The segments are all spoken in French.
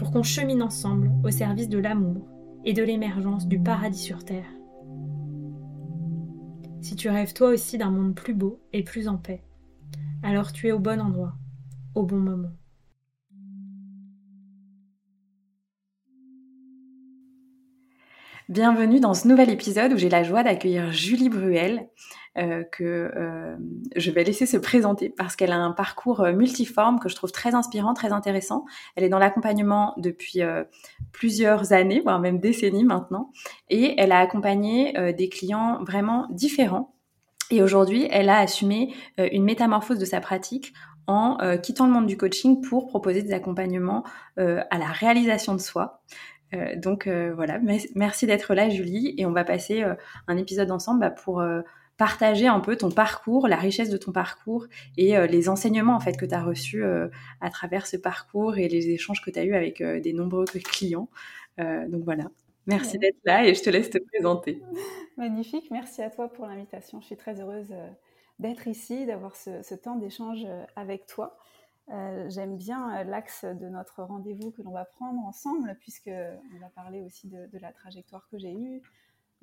pour qu'on chemine ensemble au service de l'amour et de l'émergence du paradis sur Terre. Si tu rêves toi aussi d'un monde plus beau et plus en paix, alors tu es au bon endroit, au bon moment. Bienvenue dans ce nouvel épisode où j'ai la joie d'accueillir Julie Bruel, euh, que euh, je vais laisser se présenter parce qu'elle a un parcours euh, multiforme que je trouve très inspirant, très intéressant. Elle est dans l'accompagnement depuis plusieurs années, voire même décennies maintenant, et elle a accompagné des clients vraiment différents. Et aujourd'hui, elle a assumé une métamorphose de sa pratique en quittant le monde du coaching pour proposer des accompagnements à la réalisation de soi. Donc voilà, merci d'être là Julie et on va passer un épisode ensemble bah, pour partager un peu ton parcours, la richesse de ton parcours et les enseignements en fait que tu as reçus à travers ce parcours et les échanges que tu as eus avec des nombreux clients. donc voilà, merci d'être là et je te laisse te présenter. Magnifique, merci à toi pour l'invitation. Je suis très heureuse d'être ici, d'avoir ce, ce temps d'échange avec toi. Euh, j'aime bien euh, l'axe de notre rendez-vous que l'on va prendre ensemble, puisqu'on va parler aussi de, la trajectoire que j'ai eue,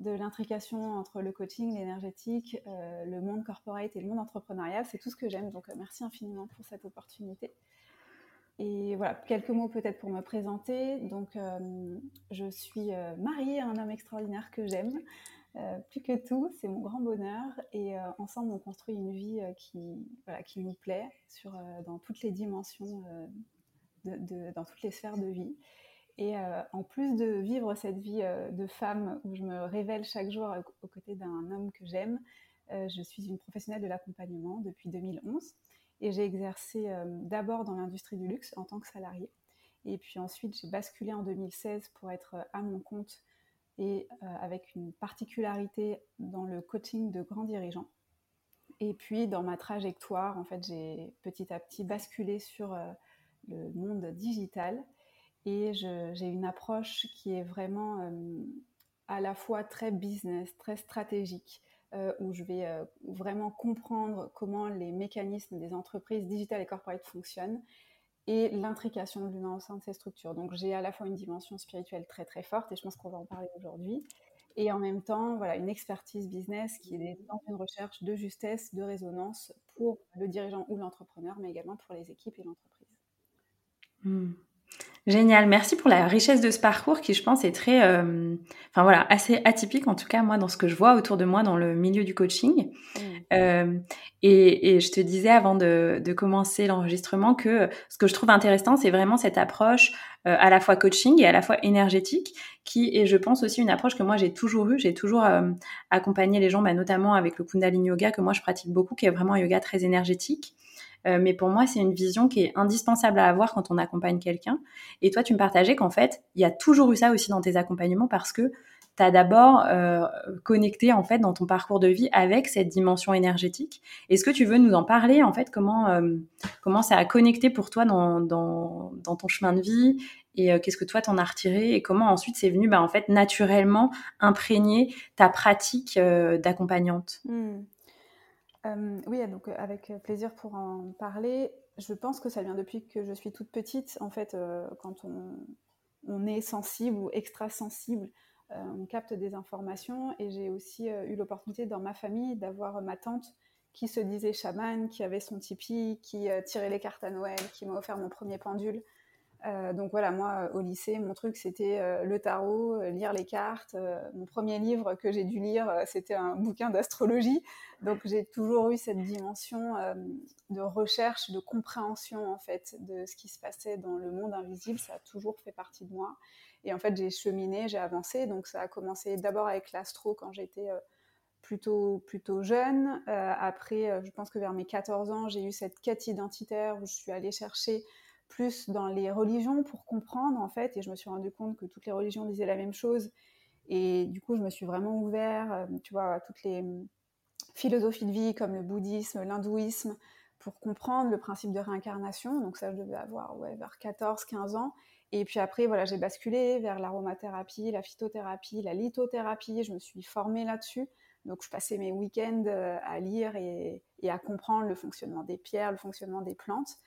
de l'intrication entre le coaching, l'énergétique, euh, le monde corporate et le monde entrepreneurial. C'est tout ce que j'aime, donc merci infiniment pour cette opportunité. Et voilà, quelques mots peut-être pour me présenter. Donc, je suis mariée à un homme extraordinaire que j'aime. Euh, plus que tout, c'est mon grand bonheur. Et euh, ensemble, on construit une vie euh, qui, voilà, qui nous plaît sur, dans toutes les dimensions, dans toutes les sphères de vie. Et en plus de vivre cette vie de femme où je me révèle chaque jour aux côtés d'un homme que j'aime, je suis une professionnelle de l'accompagnement depuis 2011. Et j'ai exercé d'abord dans l'industrie du luxe en tant que salariée. Et puis ensuite, j'ai basculé en 2016 pour être à mon compte et euh, avec une particularité dans le coaching de grands dirigeants. Et puis dans ma trajectoire, en fait, j'ai petit à petit basculé sur euh, le monde digital et j'ai une approche qui est vraiment euh, à la fois très business, très stratégique, où je vais vraiment comprendre comment les mécanismes des entreprises digitales et corporate fonctionnent et l'intrication de l'humain au sein de ces structures. Donc j'ai à la fois une dimension spirituelle très très forte, et je pense qu'on va en parler aujourd'hui, et en même temps voilà, une expertise business qui est dans une recherche de justesse, de résonance pour le dirigeant ou l'entrepreneur, mais également pour les équipes et l'entreprise. Hmm. Génial, merci pour la richesse de ce parcours qui, je pense, est très, euh, enfin voilà, assez atypique en tout cas moi dans ce que je vois autour de moi dans le milieu du coaching. Mm. Euh, et, je te disais avant de, commencer l'enregistrement que ce que je trouve intéressant, c'est vraiment cette approche euh, à la fois coaching et à la fois énergétique, qui est, je pense, aussi une approche que moi j'ai toujours eue. J'ai toujours accompagné les gens, bah, notamment avec le Kundalini Yoga que moi je pratique beaucoup, qui est vraiment un yoga très énergétique. Euh, mais pour moi, c'est une vision qui est indispensable à avoir quand on accompagne quelqu'un. Et toi, tu me partageais qu'en fait, il y a toujours eu ça aussi dans tes accompagnements parce que tu as d'abord euh, connecté en fait dans ton parcours de vie avec cette dimension énergétique. Est-ce que tu veux nous en parler en fait comment euh, comment ça a connecté pour toi dans, dans, ton chemin de vie et qu'est-ce que toi t'en as retiré et comment ensuite c'est venu bah, en fait naturellement imprégner ta pratique d'accompagnante? Mmh. Euh, oui, donc euh, avec plaisir pour en parler. Je pense que ça vient depuis que je suis toute petite. En fait, euh, quand on, est sensible ou extra sensible, on capte des informations. Et j'ai aussi eu l'opportunité dans ma famille d'avoir ma tante qui se disait chamane, qui avait son tipi, qui tirait les cartes à Noël, qui m'a offert mon premier pendule. Euh, donc voilà, moi au lycée, mon truc c'était euh, le tarot, euh, lire les cartes. mon premier livre que j'ai dû lire, c'était un bouquin d'astrologie. Donc j'ai toujours eu cette dimension de recherche, de compréhension en fait de ce qui se passait dans le monde invisible. Ça a toujours fait partie de moi. Et en fait, j'ai cheminé, j'ai avancé. Donc ça a commencé d'abord avec l'astro quand j'étais plutôt, plutôt jeune. après, je pense que vers mes 14 ans, j'ai eu cette quête identitaire où je suis allée chercher plus dans les religions pour comprendre en fait et je me suis rendu compte que toutes les religions disaient la même chose. Et du coup je me suis vraiment ouvert euh, tu vois à toutes les hum, philosophies de vie comme le bouddhisme l'hindouisme pour comprendre le principe de réincarnation. Donc ça je devais avoir vers 14 15 ans. Et puis après voilà j'ai basculé vers l'aromathérapie la phytothérapie la lithothérapie. Je me suis formée là-dessus. Donc je passais mes week-ends euh, à lire et à comprendre le fonctionnement des pierres le fonctionnement des plantes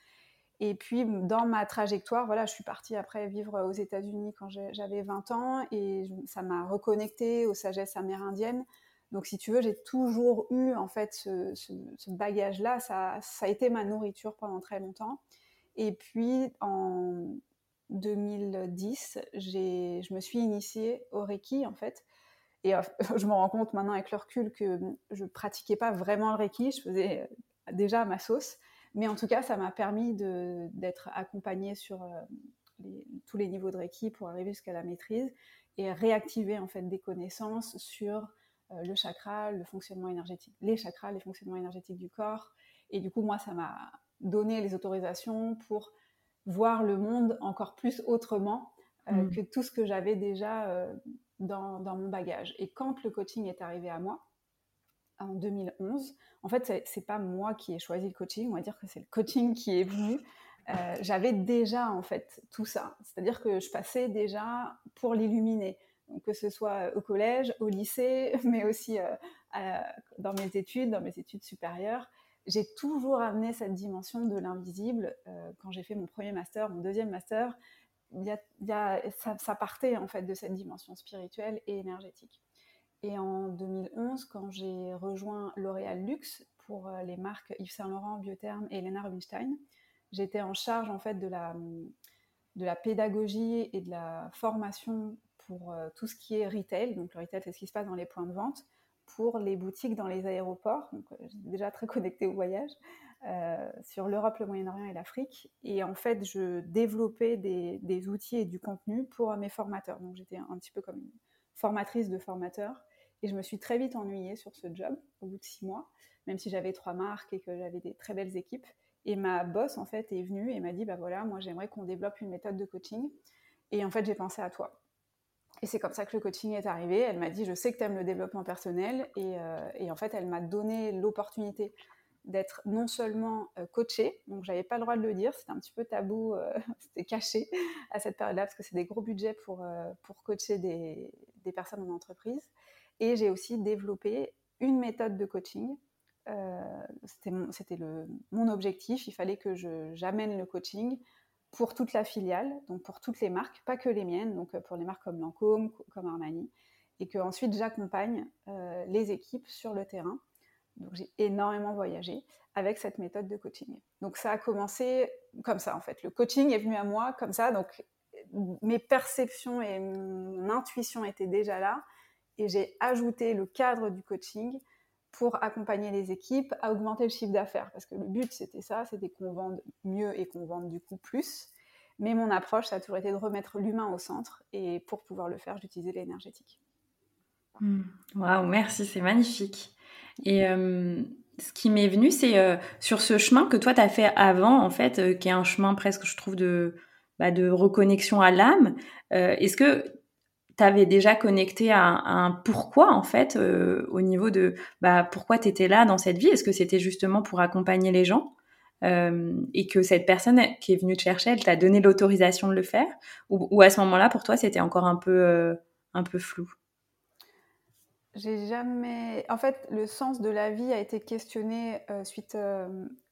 et puis, dans ma trajectoire, voilà, je suis partie après vivre aux États-Unis quand j'avais 20 ans et ça m'a reconnectée aux sagesses amérindiennes. Donc, si tu veux, j'ai toujours eu en fait ce, bagage-là. Ça, a été ma nourriture pendant très longtemps. Et puis, en 2010, je me suis initiée au Reiki en fait. Et euh, je me rends compte maintenant avec le recul que je pratiquais pas vraiment le Reiki. Je faisais déjà ma sauce. Mais en tout cas, ça m'a permis d'être accompagnée sur euh, tous les niveaux de Reiki pour arriver jusqu'à la maîtrise et réactiver en fait des connaissances sur euh, le chakra, le fonctionnement énergétique, les chakras, les fonctionnements énergétiques du corps. Et du coup, moi, ça m'a donné les autorisations pour voir le monde encore plus autrement euh, mmh. que tout ce que j'avais déjà dans, dans, mon bagage. Et quand le coaching est arrivé à moi, en 2011. En fait, c'est pas moi qui ai choisi le coaching, on va dire que c'est le coaching qui est venu. Euh, j'avais déjà en fait tout ça, c'est-à-dire que je passais déjà pour l'illuminer, que ce soit au collège, au lycée, mais aussi euh, dans mes études, dans mes études supérieures. J'ai toujours amené cette dimension de l'invisible. Euh, quand j'ai fait mon premier master, mon deuxième master, ça, ça partait en fait de cette dimension spirituelle et énergétique. Et en 2011, quand j'ai rejoint L'Oréal Luxe pour euh, les marques Yves Saint Laurent, Biotherm et Elena Rubinstein, j'étais en charge en fait de la, pédagogie et de la formation pour euh, tout ce qui est retail. Donc le retail, c'est ce qui se passe dans les points de vente pour les boutiques dans les aéroports. Donc euh, déjà très connectée au voyage sur l'Europe, le Moyen-Orient et l'Afrique. Et en fait, je développais des, outils et du contenu pour mes formateurs. Donc j'étais un petit peu comme une formatrice de formateurs et je me suis très vite ennuyée sur ce job au bout de six mois, même si j'avais trois marques et que j'avais des très belles équipes. Et ma boss, en fait, est venue et m'a dit, bah voilà, moi j'aimerais qu'on développe une méthode de coaching. Et en fait, j'ai pensé à toi. Et c'est comme ça que le coaching est arrivé. Elle m'a dit, je sais que tu aimes le développement personnel. Et, euh, et en fait, elle m'a donné l'opportunité d'être non seulement euh, coachée, donc j'avais pas le droit de le dire, c'était un petit peu tabou, euh, c'était caché à cette période-là, parce que c'est des gros budgets pour, pour coacher des, des personnes en entreprise. Et j'ai aussi développé une méthode de coaching. Euh, c'était mon, objectif. Il fallait que j'amène le coaching pour toute la filiale, donc pour toutes les marques, pas que les miennes, donc euh, pour les marques comme Lancôme, comme Armani, et que ensuite j'accompagne euh, les équipes sur le terrain. Donc j'ai énormément voyagé avec cette méthode de coaching. Donc ça a commencé comme ça en fait. Le coaching est venu à moi comme ça. Donc mes perceptions et mon intuition étaient déjà là et j'ai ajouté le cadre du coaching pour accompagner les équipes à augmenter le chiffre d'affaires. Parce que le but, c'était ça, c'était qu'on vende mieux et qu'on vende du coup plus. Mais mon approche, ça a toujours été de remettre l'humain au centre. Et pour pouvoir le faire, j'utilisais l'énergétique. Hmm. Waouh, merci, c'est magnifique. Et euh, ce qui m'est venu, c'est euh, sur ce chemin que toi, tu as fait avant, en fait, euh, qui est un chemin presque, je trouve, de, bah, de reconnexion à l'âme. Est-ce que tu avais déjà connecté à, un pourquoi en fait euh, au niveau de bah, pourquoi tu étais là dans cette vie? Est-ce que c'était justement pour accompagner les gens euh, et que cette personne qui est venue te chercher, elle t'a donné l'autorisation de le faire? Ou, à ce moment-là pour toi c'était encore un peu euh, un peu flou? J'ai jamais. En fait, le sens de la vie a été questionné suite,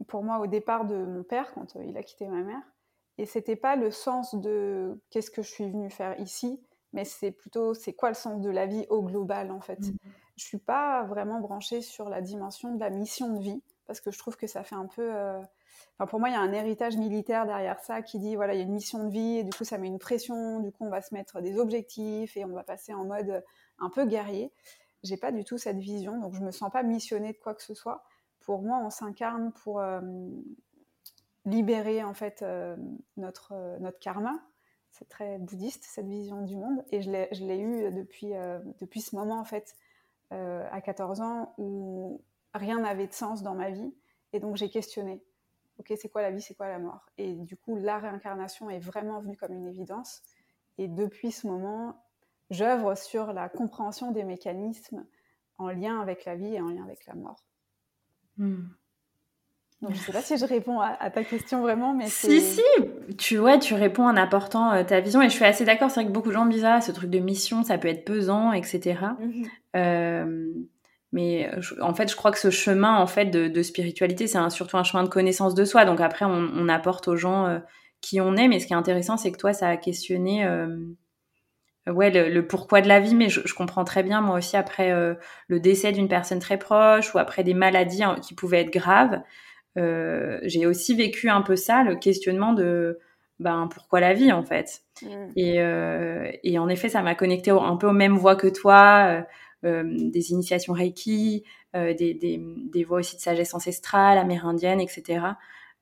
pour moi, au départ de mon père quand il a quitté ma mère. Et c'était pas le sens de qu'est-ce que je suis venue faire ici, mais c'est plutôt c'est quoi le sens de la vie au global en fait? Je mmh. Je suis pas vraiment branchée sur la dimension de la mission de vie parce que je trouve que ça fait un peu euh, Enfin, pour moi, il y a un héritage militaire derrière ça qui dit voilà, il y a une mission de vie, et du coup, ça met une pression, du coup, on va se mettre des objectifs et on va passer en mode un peu guerrier. J'ai pas du tout cette vision, donc je me sens pas missionnée de quoi que ce soit. Pour moi, on s'incarne pour euh, libérer en fait euh, notre, notre karma. C'est très bouddhiste cette vision du monde, et je l'ai eu depuis, depuis ce moment en fait, à 14 ans, où rien n'avait de sens dans ma vie, et donc j'ai questionné ok, c'est quoi la vie, c'est quoi la mort? Et du coup, la réincarnation est vraiment venue comme une évidence. Et depuis ce moment, j'œuvre sur la compréhension des mécanismes en lien avec la vie et en lien avec la mort. Hmm. Donc, je ne sais pas si je réponds à, ta question vraiment, mais si si, tu ouais, tu réponds en apportant euh, ta vision et je suis assez d'accord. C'est vrai que beaucoup de gens disent ah ce truc de mission, ça peut être pesant, etc. Mais euh, en fait, je crois que ce chemin en fait de, spiritualité, c'est surtout un chemin de connaissance de soi. Donc après, on, apporte aux gens euh, qui on est. Mais ce qui est intéressant, c'est que toi, ça a questionné euh, ouais, le, pourquoi de la vie. Mais je, comprends très bien, moi aussi, après le décès d'une personne très proche ou après des maladies hein, qui pouvaient être graves, j'ai aussi vécu un peu ça, le questionnement de ben, pourquoi la vie en fait. Mmh. Et, et, en effet, ça m'a connecté un peu aux mêmes voies que toi. Euh, des initiations Reiki, euh, des, des, des, voies aussi de sagesse ancestrale, amérindienne, etc.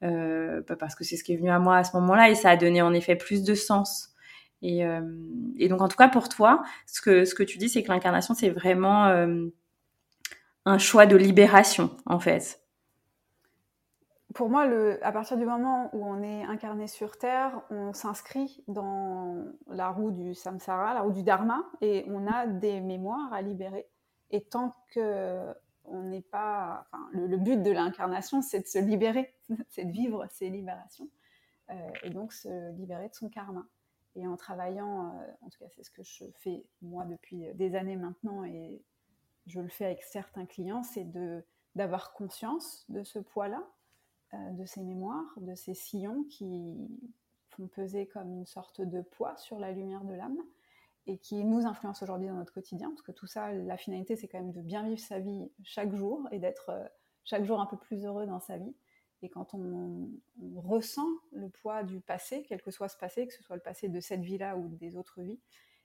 Euh, bah, parce que c'est ce qui est venu à moi à ce moment-là et ça a donné en effet plus de sens. Et, et, donc, en tout cas, pour toi, ce que, ce que tu dis, c'est que l'incarnation, c'est vraiment un choix de libération, en fait pour moi, à partir du moment où on est incarné sur Terre, on s'inscrit dans la roue du samsara, la roue du dharma, et on a des mémoires à libérer. Et tant que on n'est pas, le, but de l'incarnation, c'est de se libérer, c'est de vivre ces libérations, euh, et donc se libérer de son karma. Et en travaillant, euh, en tout cas, c'est ce que je fais moi depuis des années maintenant, et je le fais avec certains clients, c'est d'avoir conscience de ce poids-là, de ces mémoires, de ces sillons qui font peser comme une sorte de poids sur la lumière de l'âme et qui nous influencent aujourd'hui dans notre quotidien, parce que tout ça, la finalité, c'est quand même de bien vivre sa vie chaque jour et d'être euh, chaque jour un peu plus heureux dans sa vie. Et quand on, ressent le poids du passé, quel que soit ce passé, que ce soit le passé de cette vie-là ou des autres vies,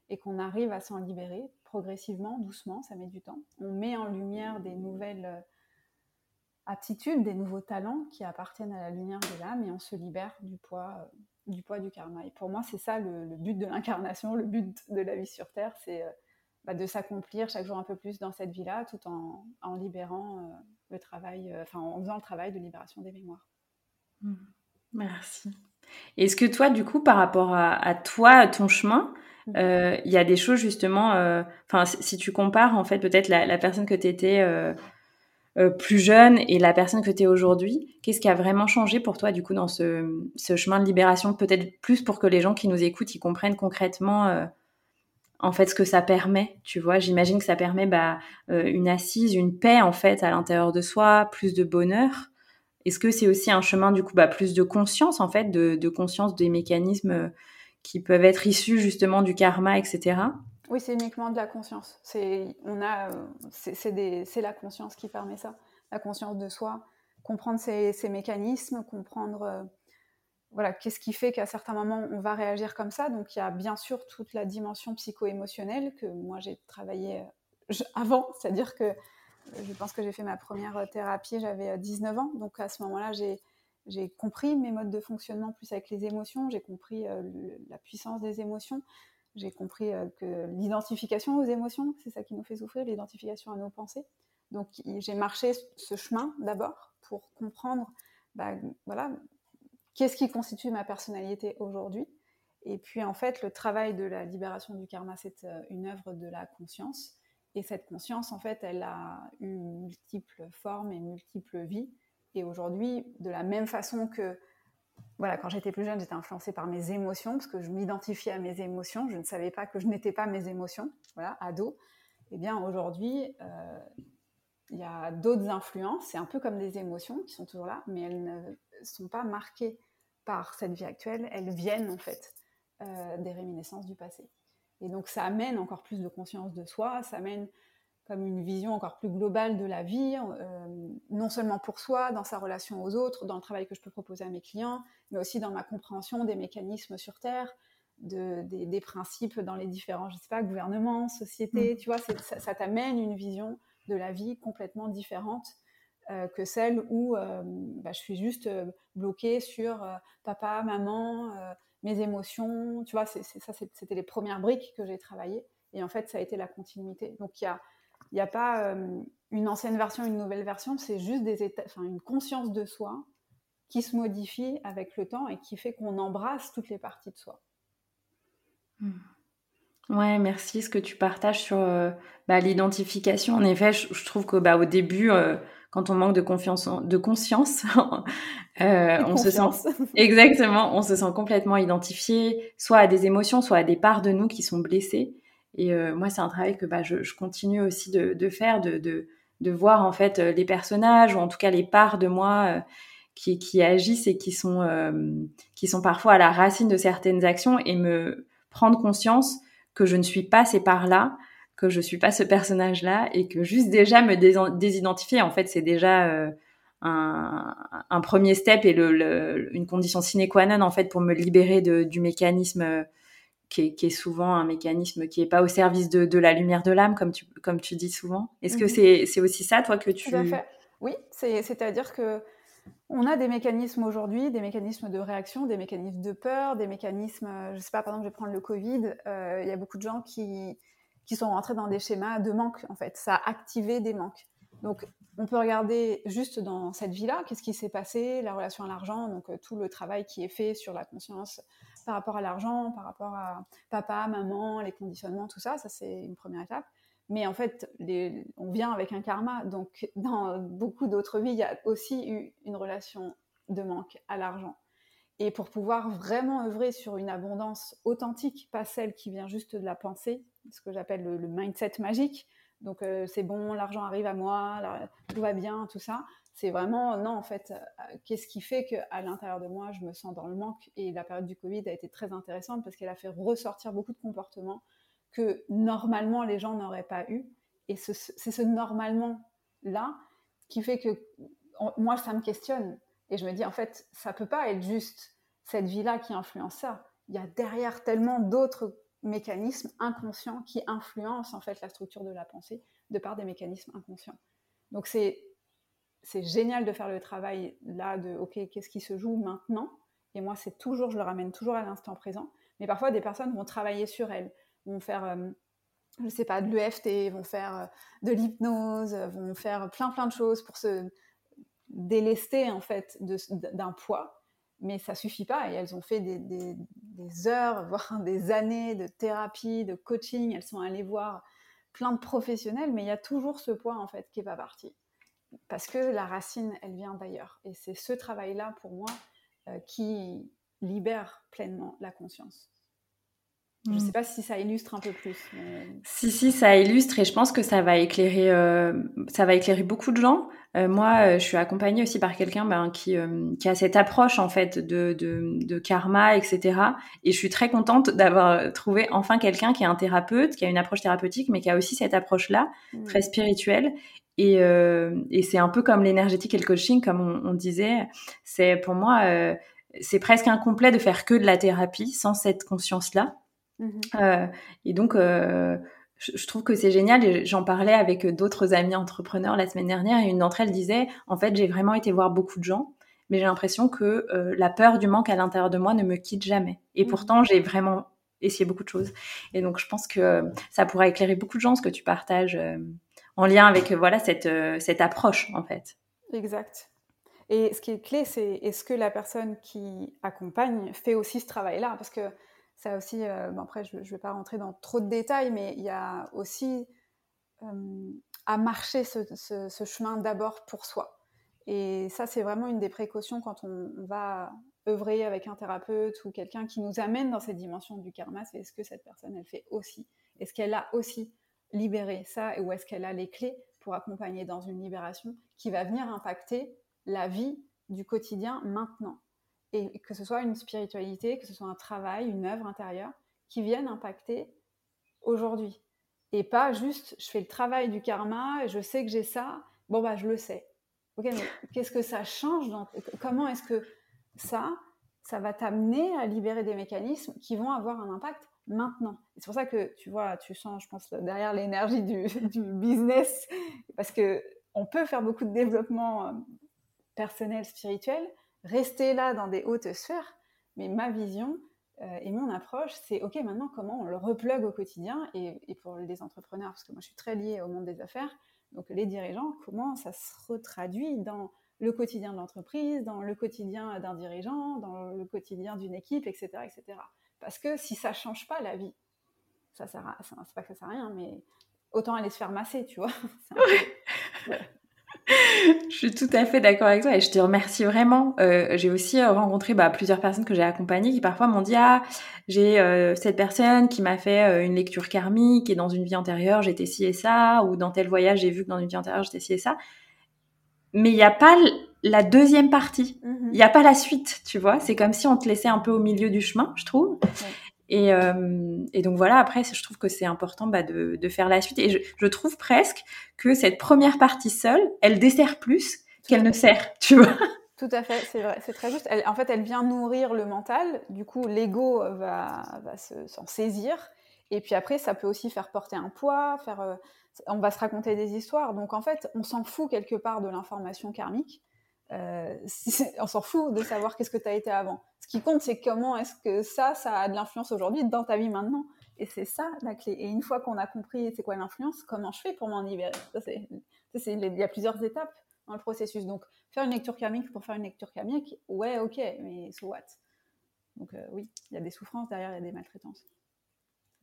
et qu'on arrive à s'en libérer progressivement, doucement, ça met du temps, on met en lumière des nouvelles euh, aptitudes, des nouveaux talents qui appartiennent à la lumière de l'âme et on se libère du poids, euh, du poids du karma. Et pour moi, c'est ça le, but de l'incarnation, le but de la vie sur Terre, c'est euh, bah, de s'accomplir chaque jour un peu plus dans cette vie-là, tout en, en libérant euh, le travail, enfin en faisant le travail de libération des mémoires. Mmh. Merci. Est-ce que toi, du coup, par rapport à, toi, à ton chemin, mmh. il y a des choses justement, enfin, si, tu compares en fait peut-être la, la personne que tu étais euh, plus jeune et la personne que tu es aujourd'hui, qu'est-ce qui a vraiment changé pour toi du coup dans ce, chemin de libération Peut-être plus pour que les gens qui nous écoutent, ils comprennent concrètement euh, en fait ce que ça permet. Tu vois, j'imagine que ça permet bah, euh, une assise, une paix en fait à l'intérieur de soi, plus de bonheur. Est-ce que c'est aussi un chemin du coup bah, plus de conscience en fait, de, de conscience des mécanismes qui peuvent être issus justement du karma, etc. Oui, c'est uniquement de la conscience. C'est, on a, c'est, la conscience qui permet ça, la conscience de soi, comprendre ces, mécanismes, comprendre, euh, voilà, qu'est-ce qui fait qu'à certains moments on va réagir comme ça. Donc il y a bien sûr toute la dimension psycho-émotionnelle que moi j'ai travaillé euh, avant, c'est-à-dire que je pense que j'ai fait ma première thérapie, j'avais 19 euh, ans, donc à ce moment-là j'ai j'ai compris mes modes de fonctionnement plus avec les émotions, j'ai compris la puissance des émotions, j'ai compris euh, que l'identification aux émotions, c'est ça qui nous fait souffrir, l'identification à nos pensées. Donc j'ai marché ce chemin d'abord pour comprendre, bah, voilà, qu'est-ce qui constitue ma personnalité aujourd'hui. Et puis en fait, le travail de la libération du karma, c'est euh, une œuvre de la conscience. Et cette conscience, en fait, elle a eu multiples formes et multiples vies. Et aujourd'hui, de la même façon que voilà, quand j'étais plus jeune, j'étais influencée par mes émotions, parce que je m'identifiais à mes émotions. Je ne savais pas que je n'étais pas mes émotions, voilà, ado. Eh bien, aujourd'hui, euh, il y a d'autres influences, c'est un peu comme des émotions qui sont toujours là, mais elles ne sont pas marquées par cette vie actuelle, elles viennent en fait euh, des réminiscences du passé. Et donc ça amène encore plus de conscience de soi, ça amène comme une vision encore plus globale de la vie, euh, non seulement pour soi, dans sa relation aux autres, dans le travail que je peux proposer à mes clients, mais aussi dans ma compréhension des mécanismes sur Terre, de, des, principes dans les différents, je sais pas, gouvernements, sociétés. Mm. Tu vois, ça, t'amène une vision de la vie complètement différente euh, que celle où euh, bah, je suis juste bloquée sur papa, maman, mes émotions. Tu vois, ça, c'était les premières briques que j'ai travaillées. Et en fait, ça a été la continuité. Donc, il y a il n'y a pas euh, une ancienne version, une nouvelle version, c'est juste des états, une conscience de soi qui se modifie avec le temps et qui fait qu'on embrasse toutes les parties de soi. Hmm. Ouais, merci ce que tu partages sur euh, bah, l'identification. En effet, je, trouve que bah, au début, euh, quand on manque de confiance, de conscience, on se sent exactement, on se sent complètement identifié, soit à des émotions, soit à des parts de nous qui sont blessées. Et euh, moi, c'est un travail que bah, je, continue aussi de, faire, de, voir en fait euh, les personnages ou en tout cas les parts de moi euh, qui, agissent et qui sont, qui sont parfois à la racine de certaines actions et me prendre conscience que je ne suis pas ces parts-là, que je suis pas ce personnage-là et que juste déjà me désidentifier, en fait, c'est déjà un, premier step et une condition sine qua non en fait pour me libérer du mécanisme qui est, souvent un mécanisme qui n'est pas au service de, la lumière de l'âme, comme tu, comme tu dis souvent. Est-ce que mhm. c'est aussi ça, toi, que tu... Fait. Oui, c'est-à-dire que on a des mécanismes aujourd'hui, des mécanismes de réaction, des mécanismes de peur, des mécanismes, je ne sais pas, par exemple, je vais prendre le Covid, euh, il y a beaucoup de gens qui, qui sont rentrés dans des schémas de manque, en fait. Ça a activé des manques. Donc, on peut regarder juste dans cette vie-là, qu'est-ce qui s'est passé, la relation à l'argent, donc euh, tout le travail qui est fait sur la conscience par rapport à l'argent, par rapport à papa, maman, les conditionnements, tout ça, ça c'est une première étape. Mais en fait, on vient avec un karma, donc dans beaucoup d'autres vies, il y a aussi eu une relation de manque à l'argent. Et pour pouvoir vraiment œuvrer sur une abondance authentique, pas celle qui vient juste de la pensée, ce que j'appelle le mindset magique, donc euh, c'est bon, l'argent arrive à moi, tout va bien, tout ça. C'est vraiment, non, en fait, euh, qu'est-ce qui fait qu'à l'intérieur de moi, je me sens dans le manque Et la période du Covid a été très intéressante parce qu'elle a fait ressortir beaucoup de comportements que normalement les gens n'auraient pas eu. Et c'est ce, normalement-là qui fait que moi, ça me questionne. Et je me dis, en fait, ça peut pas être juste cette vie-là qui influence ça. Il y a derrière tellement d'autres mécanismes inconscients qui influencent en fait la structure de la pensée de par des mécanismes inconscients. Donc c'est c'est génial de faire le travail là de ok qu'est-ce qui se joue maintenant? Et moi c'est toujours je le ramène toujours à l'instant présent mais parfois des personnes vont travailler sur elles vont faire euh, je sais pas de l'EFT vont faire euh, de l'hypnose vont faire plein plein de choses pour se délester en fait d'un poids mais ça suffit pas. Et elles ont fait des, heures, voire des années de thérapie, de coaching. Elles sont allées voir plein de professionnels, mais il y a toujours ce point en fait qui est pas parti, parce que la racine, elle vient d'ailleurs. Et c'est ce travail-là pour moi euh, qui libère pleinement la conscience. Je ne mm. sais pas si ça illustre un peu plus. Si, si, ça illustre et je pense que ça va éclairer, euh, ça va éclairer beaucoup de gens. Euh, moi, euh, je suis accompagnée aussi par quelqu'un ben, qui, qui a cette approche en fait de, de, de, karma, etc. Et je suis très contente d'avoir trouvé enfin quelqu'un qui est un thérapeute, qui a une approche thérapeutique, mais qui a aussi cette approche-là, mm. très spirituelle. Et, et c'est un peu comme l'énergétique et le coaching, comme on, on disait. C'est pour moi, c'est presque incomplet de faire que de la thérapie sans cette conscience-là. Mmh euh, et donc, euh, je, trouve que c'est génial. Et j'en parlais avec d'autres amis entrepreneurs la semaine dernière et une d'entre elles disait, en fait, j'ai vraiment été voir beaucoup de gens, mais j'ai l'impression que euh, la peur du manque à l'intérieur de moi ne me quitte jamais. Et mmh pourtant, j'ai vraiment essayé beaucoup de choses. Et donc, je pense que ça pourra éclairer beaucoup de gens ce que tu partages en lien avec voilà cette, cette approche, en fait. Exact. Et ce qui est clé, c'est est-ce que la personne qui accompagne fait aussi ce travail-là? Parce que ça aussi, euh, après, je ne vais pas rentrer dans trop de détails, mais il y a aussi euh, à marcher ce, chemin d'abord pour soi. Et ça, c'est vraiment une des précautions quand on, va œuvrer avec un thérapeute ou quelqu'un qui nous amène dans cette dimension du karma, c'est est-ce que cette personne, elle fait aussi? Est-ce qu'elle a aussi libéré ça ou est-ce qu'elle a les clés pour accompagner dans une libération qui va venir impacter la vie du quotidien maintenant et que ce soit une spiritualité, que ce soit un travail, une œuvre intérieure, qui viennent impacter aujourd'hui. et pas juste je fais le travail du karma, et je sais que j'ai ça, bon bah je le sais. Ok, mais qu'est-ce que ça change dans... Comment est-ce que ça, ça va t'amener à libérer des mécanismes qui vont avoir un impact maintenant. C'est pour ça que tu vois, tu sens, je pense, derrière l'énergie du, business, parce que on peut faire beaucoup de développement euh, personnel, spirituel, rester là dans des hautes sphères, mais ma vision euh, et mon approche, c'est ok, maintenant comment on le replugue au quotidien et, et, pour les entrepreneurs, parce que moi je suis très liée au monde des affaires, donc les dirigeants, comment ça se retraduit dans le quotidien de l'entreprise, dans le quotidien d'un dirigeant, dans le quotidien d'une équipe, etc., etc. Parce que si ça change pas la vie, ça sert à, c'est pas que ça sert à rien, mais autant aller se faire masser, tu vois. je suis tout à fait d'accord avec toi et je te remercie vraiment. Euh, j'ai aussi euh, rencontré bah, plusieurs personnes que j'ai accompagnées qui parfois m'ont dit ah j'ai euh, cette personne qui m'a fait une lecture karmique et dans une vie antérieure j'étais ci et ça ou dans tel voyage j'ai vu que dans une vie antérieure j'étais ci et ça. Mais il n'y a pas la deuxième partie. Mm-hmm. Il n'y a pas la suite, tu vois. C'est comme si on te laissait un peu au milieu du chemin, je trouve. Et, euh, et, donc voilà, après, je trouve que c'est important bah, de, de, faire la suite. Et je, je, trouve presque que cette première partie seule, elle dessert plus qu'elle ne sert, tu vois. Tout à fait, c'est vrai, c'est très juste. Elle, en fait, elle vient nourrir le mental. Du coup, l'ego va, va s'en saisir. Et puis après, ça peut aussi faire porter un poids, faire, euh, on va se raconter des histoires. Donc en fait, on s'en fout quelque part de l'information karmique. Euh, on s'en fout de savoir qu'est-ce que tu as été avant. Ce qui compte, c'est comment est-ce que ça, ça a de l'influence aujourd'hui dans ta vie maintenant. Et c'est ça la clé. Et une fois qu'on a compris c'est quoi l'influence, comment je fais pour m'en libérer? Il y a plusieurs étapes dans le processus. Donc, faire une lecture karmique pour faire une lecture karmique, ouais, ok, mais so what? Donc, euh, oui, il y a des souffrances derrière, il y a des maltraitances.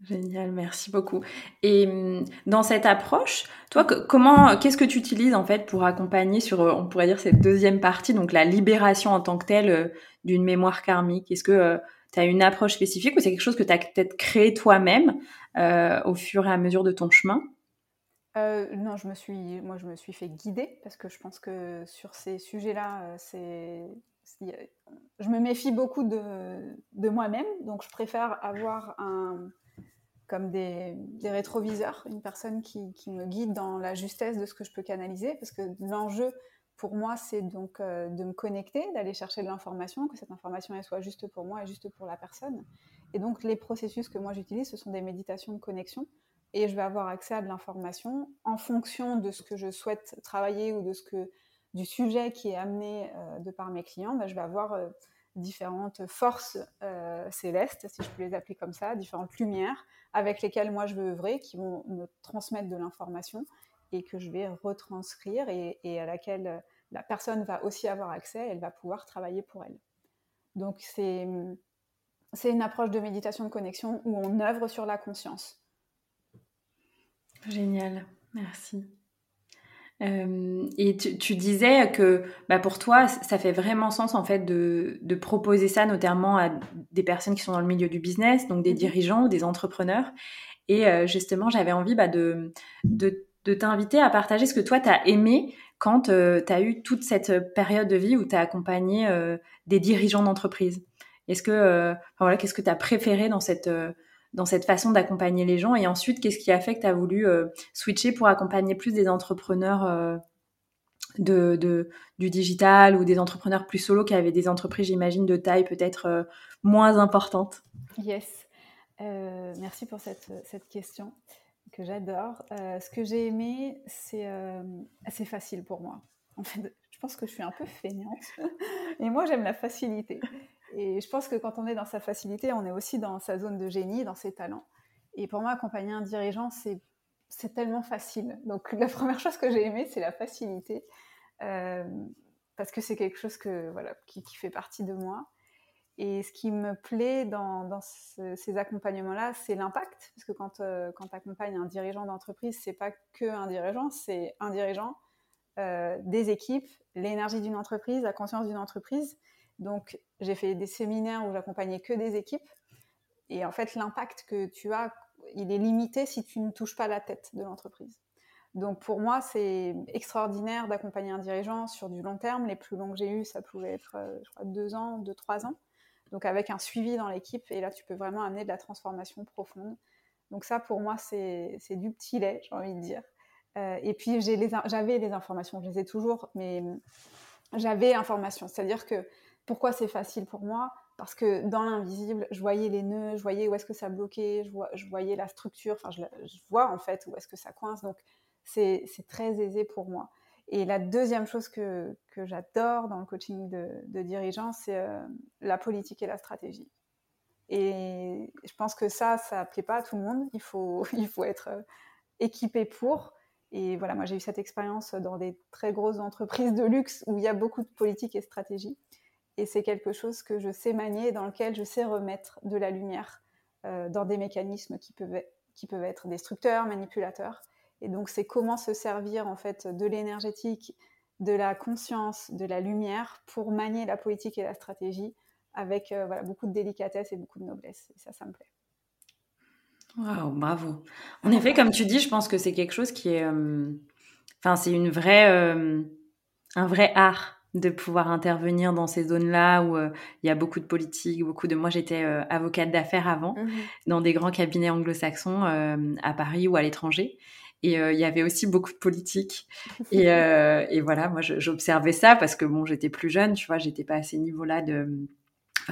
Génial, merci beaucoup. Et hum, dans cette approche, toi, comment, qu'est-ce que tu utilises en fait pour accompagner sur, on pourrait dire, cette deuxième partie, donc la libération en tant que telle euh, d'une mémoire karmique? Est-ce que euh, tu as une approche spécifique ou c'est quelque chose que tu as peut-être créé toi-même euh, au fur et à mesure de ton chemin? Non, je me suis, moi, je me suis fait guider parce que je pense que sur ces sujets-là, c'est je me méfie beaucoup de, de moi-même, donc je préfère avoir un, comme des, rétroviseurs, une personne qui, me guide dans la justesse de ce que je peux canaliser, parce que l'enjeu pour moi, c'est donc euh, de me connecter, d'aller chercher de l'information, que cette information elle soit juste pour moi et juste pour la personne. Et donc les processus que moi j'utilise, ce sont des méditations de connexion, et je vais avoir accès à de l'information en fonction de ce que je souhaite travailler ou de ce que du sujet qui est amené euh, de par mes clients, ben, je vais avoir euh, différentes forces célestes, si je peux les appeler comme ça, différentes lumières avec lesquels moi je veux œuvrer, qui vont me transmettre de l'information et que je vais retranscrire et, à laquelle euh, la personne va aussi avoir accès, elle va pouvoir travailler pour elle. Donc c'est une approche de méditation de connexion où on œuvre sur la conscience. Génial, merci. Euh, et tu, disais que bah, pour toi, ça fait vraiment sens en fait de, de, proposer ça notamment à des personnes qui sont dans le milieu du business, donc des mhm. dirigeants ou des entrepreneurs. Et euh, justement, j'avais envie bah, de, de, de t'inviter à partager ce que toi, tu as aimé quand euh, tu as eu toute cette période de vie où tu as accompagné des dirigeants d'entreprise. Est-ce que, voilà, qu'est-ce que tu as préféré dans cette dans cette façon d'accompagner les gens Et ensuite, qu'est-ce qui a fait que tu as voulu euh, switcher pour accompagner plus des entrepreneurs euh, de, du digital ou des entrepreneurs plus solo qui avaient des entreprises, j'imagine, de taille peut-être euh, moins importante Yes. merci pour cette, cette question que j'adore. ce que j'ai aimé, c'est assez facile pour moi. En fait, je pense que je suis un peu feignante. Et moi, j'aime la facilité. Et je pense que quand on est dans sa facilité, on est aussi dans sa zone de génie, dans ses talents. Et pour moi, accompagner un dirigeant, c'est, c'est tellement facile. Donc la première chose que j'ai aimée, c'est la facilité. Euh, parce que c'est quelque chose que, voilà, qui, fait partie de moi. Et ce qui me plaît dans, ces accompagnements-là, c'est l'impact. Parce que quand, euh, quand tu accompagnes un dirigeant d'entreprise, c'est pas que un dirigeant, c'est un dirigeant, euh, des équipes, l'énergie d'une entreprise, la conscience d'une entreprise. Donc, j'ai fait des séminaires où j'accompagnais que des équipes. Et en fait, l'impact que tu as, il est limité si tu ne touches pas la tête de l'entreprise. Donc, pour moi, c'est extraordinaire d'accompagner un dirigeant sur du long terme. Les plus longs que j'ai eus, ça pouvait être, euh, je crois, deux ans, deux, trois ans. Donc, avec un suivi dans l'équipe. Et là, tu peux vraiment amener de la transformation profonde. Donc ça, pour moi, c'est du petit lait, j'ai envie de dire. Euh, et puis, j'avais les, informations, je les ai toujours, mais j'avais informations. C'est-à-dire que pourquoi c'est facile pour moi? Parce que dans l'invisible, je voyais les nœuds, je voyais où est-ce que ça bloquait, je, voyais la structure, enfin, je, vois en fait où est-ce que ça coince. Donc, c'est très aisé pour moi. Et la deuxième chose que, j'adore dans le coaching de, dirigeants, c'est euh, la politique et la stratégie. Et je pense que ça, ça ne plaît pas à tout le monde. Il faut, il faut être euh, équipé pour. Et voilà, moi j'ai eu cette expérience dans des très grosses entreprises de luxe où il y a beaucoup de politique et stratégie. Et c'est quelque chose que je sais manier, dans lequel je sais remettre de la lumière euh, dans des mécanismes qui peuvent, qui peuvent être destructeurs, manipulateurs. Et donc c'est comment se servir en fait de l'énergétique, de la conscience, de la lumière pour manier la politique et la stratégie avec euh, beaucoup de délicatesse et beaucoup de noblesse. Et ça, ça me plaît. Waouh, bravo. En effet, comme tu dis, je pense que c'est quelque chose qui est. Euh, enfin, c'est une vraie. Un vrai art de pouvoir intervenir dans ces zones-là où il y a beaucoup de politique, beaucoup de. Moi, j'étais avocate d'affaires avant, mmh dans des grands cabinets anglo-saxons à Paris ou à l'étranger. Et il y avait aussi beaucoup de politique. Et, et voilà, moi, j'observais ça parce que bon, j'étais plus jeune, tu vois, j'étais pas à ces niveaux-là de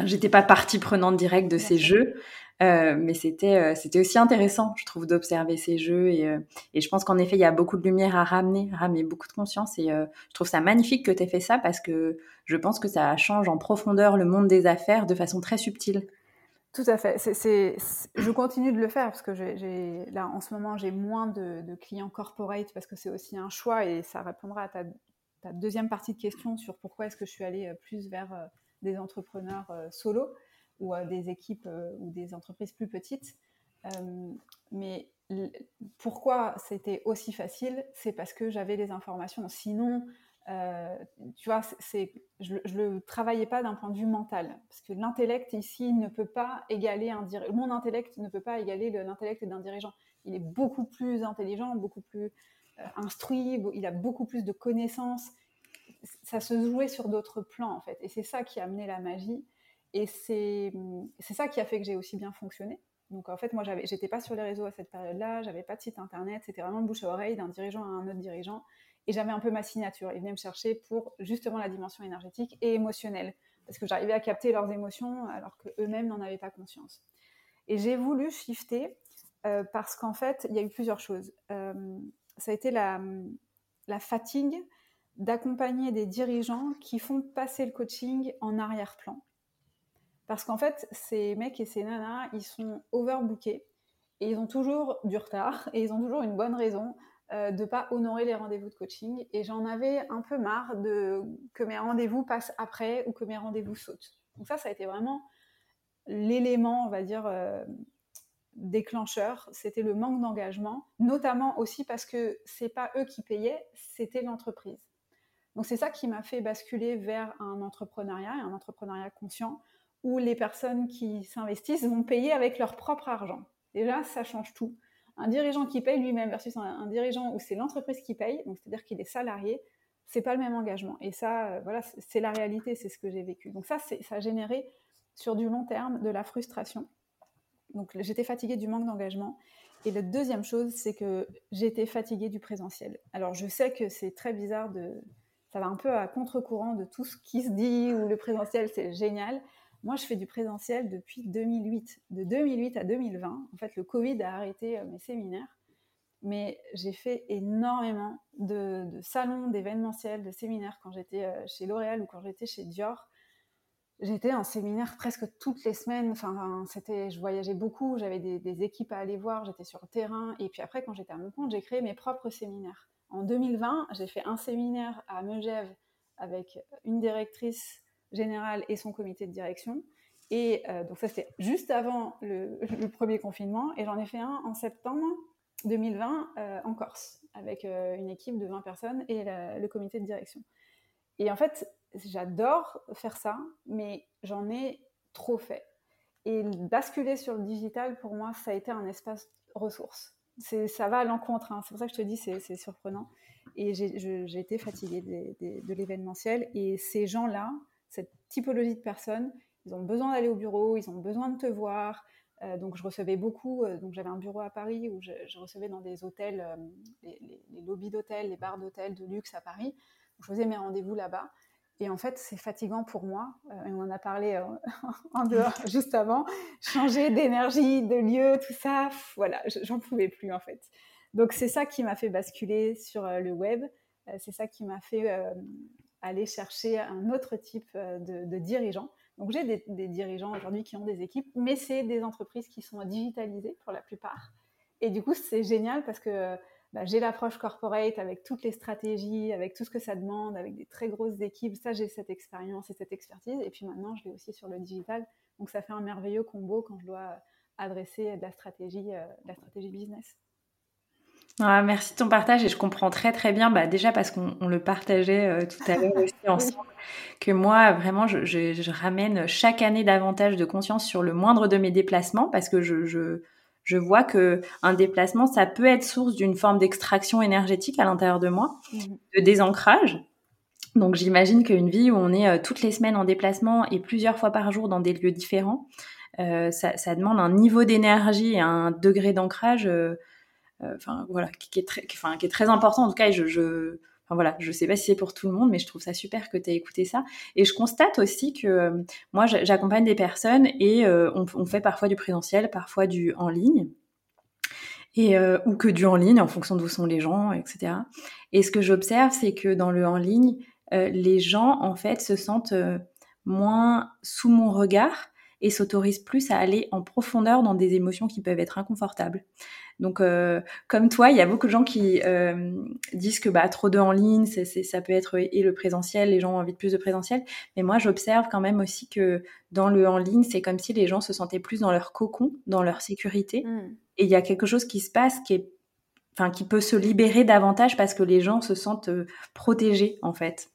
j'étais pas partie prenante directe de ces jeux, euh, mais c'était euh, c'était aussi intéressant, je trouve, d'observer ces jeux et, euh, et je pense qu'en effet, il y a beaucoup de lumière à ramener, ramener beaucoup de conscience et je trouve ça magnifique que tu aies fait ça parce que je pense que ça change en profondeur le monde des affaires de façon très subtile. Tout à fait. C'est, je continue de le faire parce que j'ai, là, en ce moment, j'ai moins de, clients corporate parce que c'est aussi un choix et ça répondra à ta, ta, deuxième partie de question sur pourquoi est-ce que je suis allée plus vers des entrepreneurs solo ou euh, des équipes euh, ou des entreprises plus petites. mais pourquoi c'était aussi facile C'est parce que j'avais les informations. Sinon, tu vois, c'est, je ne le travaillais pas d'un point de vue mental, parce que l'intellect ici ne peut pas égaler un. Mon intellect ne peut pas égaler l'intellect d'un dirigeant. Il est beaucoup plus intelligent, beaucoup plus instruit, il a beaucoup plus de connaissances, ça se jouait sur d'autres plans en fait. Et c'est ça qui a amené la magie. Et c'est ça qui a fait que j'ai aussi bien fonctionné. Donc en fait, moi, j'étais pas sur les réseaux à cette période-là, j'avais pas de site internet, c'était vraiment le bouche à oreille d'un dirigeant à un autre dirigeant. Et j'avais un peu ma signature. Ils venaient me chercher pour justement la dimension énergétique et émotionnelle, parce que j'arrivais à capter leurs émotions alors qu'eux-mêmes n'en avaient pas conscience. Et j'ai voulu shifter euh, parce qu'en fait, il y a eu plusieurs choses. Euh, ça a été la, la fatigue d'accompagner des dirigeants qui font passer le coaching en arrière-plan. Parce qu'en fait, ces mecs et ces nanas, ils sont overbookés et ils ont toujours du retard et ils ont toujours une bonne raison euh, de pas honorer les rendez-vous de coaching. Et j'en avais un peu marre de que mes rendez-vous passent après ou que mes rendez-vous sautent. Donc ça, ça a été vraiment l'élément, on va dire, euh, déclencheur. C'était le manque d'engagement, notamment aussi parce que c'est pas eux qui payaient, c'était l'entreprise. Donc c'est ça qui m'a fait basculer vers un entrepreneuriat, un entrepreneuriat conscient, où les personnes qui s'investissent vont payer avec leur propre argent. Déjà, ça change tout. Un dirigeant qui paye lui-même versus un, dirigeant où c'est l'entreprise qui paye, donc c'est-à-dire qu'il est salarié, c'est pas le même engagement. Et ça, euh, voilà, c'est la réalité, c'est ce que j'ai vécu. Donc ça, ça a généré sur du long terme de la frustration. Donc j'étais fatiguée du manque d'engagement. Et la deuxième chose, c'est que j'étais fatiguée du présentiel. Alors je sais que c'est très bizarre de, ça va un peu à contre-courant de tout ce qui se dit, ou le présentiel, c'est génial. Moi, je fais du présentiel depuis 2008. De 2008 à 2020, en fait, le Covid a arrêté euh, mes séminaires, mais j'ai fait énormément de, salons, d'événementiels, de séminaires quand j'étais euh, chez L'Oréal ou quand j'étais chez Dior. J'étais en séminaire presque toutes les semaines. Enfin, c'était, je voyageais beaucoup, j'avais des, équipes à aller voir, j'étais sur le terrain. Et puis après, quand j'étais à mon compte, j'ai créé mes propres séminaires. En 2020, j'ai fait un séminaire à Megève avec une directrice générale et son comité de direction. Et euh, donc ça, c'était juste avant le, premier confinement. Et j'en ai fait un en septembre 2020 euh, en Corse, avec euh, une équipe de 20 personnes et le comité de direction. Et en fait, j'adore faire ça, mais j'en ai trop fait. Et basculer sur le digital, pour moi, ça a été un espace ressource ça va à l'encontre. Hein. C'est pour ça que je te dis, c'est surprenant. Et j'ai été fatiguée de, l'événementiel. Et ces gens-là, typologie de personnes, ils ont besoin d'aller au bureau, ils ont besoin de te voir. donc je recevais beaucoup, donc j'avais un bureau à Paris où je, recevais dans des hôtels, les, les, lobbies d'hôtels, les bars d'hôtels de luxe à Paris. je faisais mes rendez-vous là-bas. Et en fait, c'est fatigant pour moi. et on en a parlé en dehors juste avant. Changer d'énergie, de lieu, tout ça, voilà, j'en pouvais plus en fait. Donc c'est ça qui m'a fait basculer sur le web. c'est ça qui m'a fait aller chercher un autre type de, de dirigeants donc j'ai des, dirigeants aujourd'hui qui ont des équipes, mais c'est des entreprises qui sont digitalisées pour la plupart. Et du coup, c'est génial parce que bah, j'ai l'approche corporate avec toutes les stratégies, avec tout ce que ça demande, avec des très grosses équipes. Ça, j'ai cette expérience et cette expertise. Et puis maintenant, je l'ai aussi sur le digital. Donc ça fait un merveilleux combo quand je dois adresser de la stratégie, euh, de la stratégie business. Ah, merci de ton partage et je comprends très très bien, bah, déjà parce qu'on le partageait euh, tout à l'heure aussi ensemble, que moi vraiment je, je, ramène chaque année davantage de conscience sur le moindre de mes déplacements parce que je, je, je vois que un déplacement ça peut être source d'une forme d'extraction énergétique à l'intérieur de moi, mmh de désancrage. Donc j'imagine qu'une vie où on est euh, toutes les semaines en déplacement et plusieurs fois par jour dans des lieux différents, euh, ça, ça, demande un niveau d'énergie et un degré d'ancrage. Euh, euh, enfin voilà, qui, est très, enfin, qui est très important. En tout cas, je, je Enfin voilà, je sais pas si c'est pour tout le monde, mais je trouve ça super que tu aies écouté ça. Et je constate aussi que euh, moi, j'accompagne des personnes et euh, on, on, fait parfois du présentiel, parfois du en ligne, et ou que du en ligne en fonction d'où sont les gens, etc. Et ce que j'observe, c'est que dans le en ligne, les gens en fait se sentent moins sous mon regard et s'autorisent plus à aller en profondeur dans des émotions qui peuvent être inconfortables. Donc, euh, comme toi, il y a beaucoup de gens qui euh, disent que bah, trop de en ligne, ça peut être et le présentiel, les gens ont envie de plus de présentiel. Mais moi, j'observe quand même aussi que dans le en ligne, c'est comme si les gens se sentaient plus dans leur cocon, dans leur sécurité. Mmh. Et il y a quelque chose qui se passe qui est, enfin, qui peut se libérer davantage parce que les gens se sentent euh, protégés, en fait.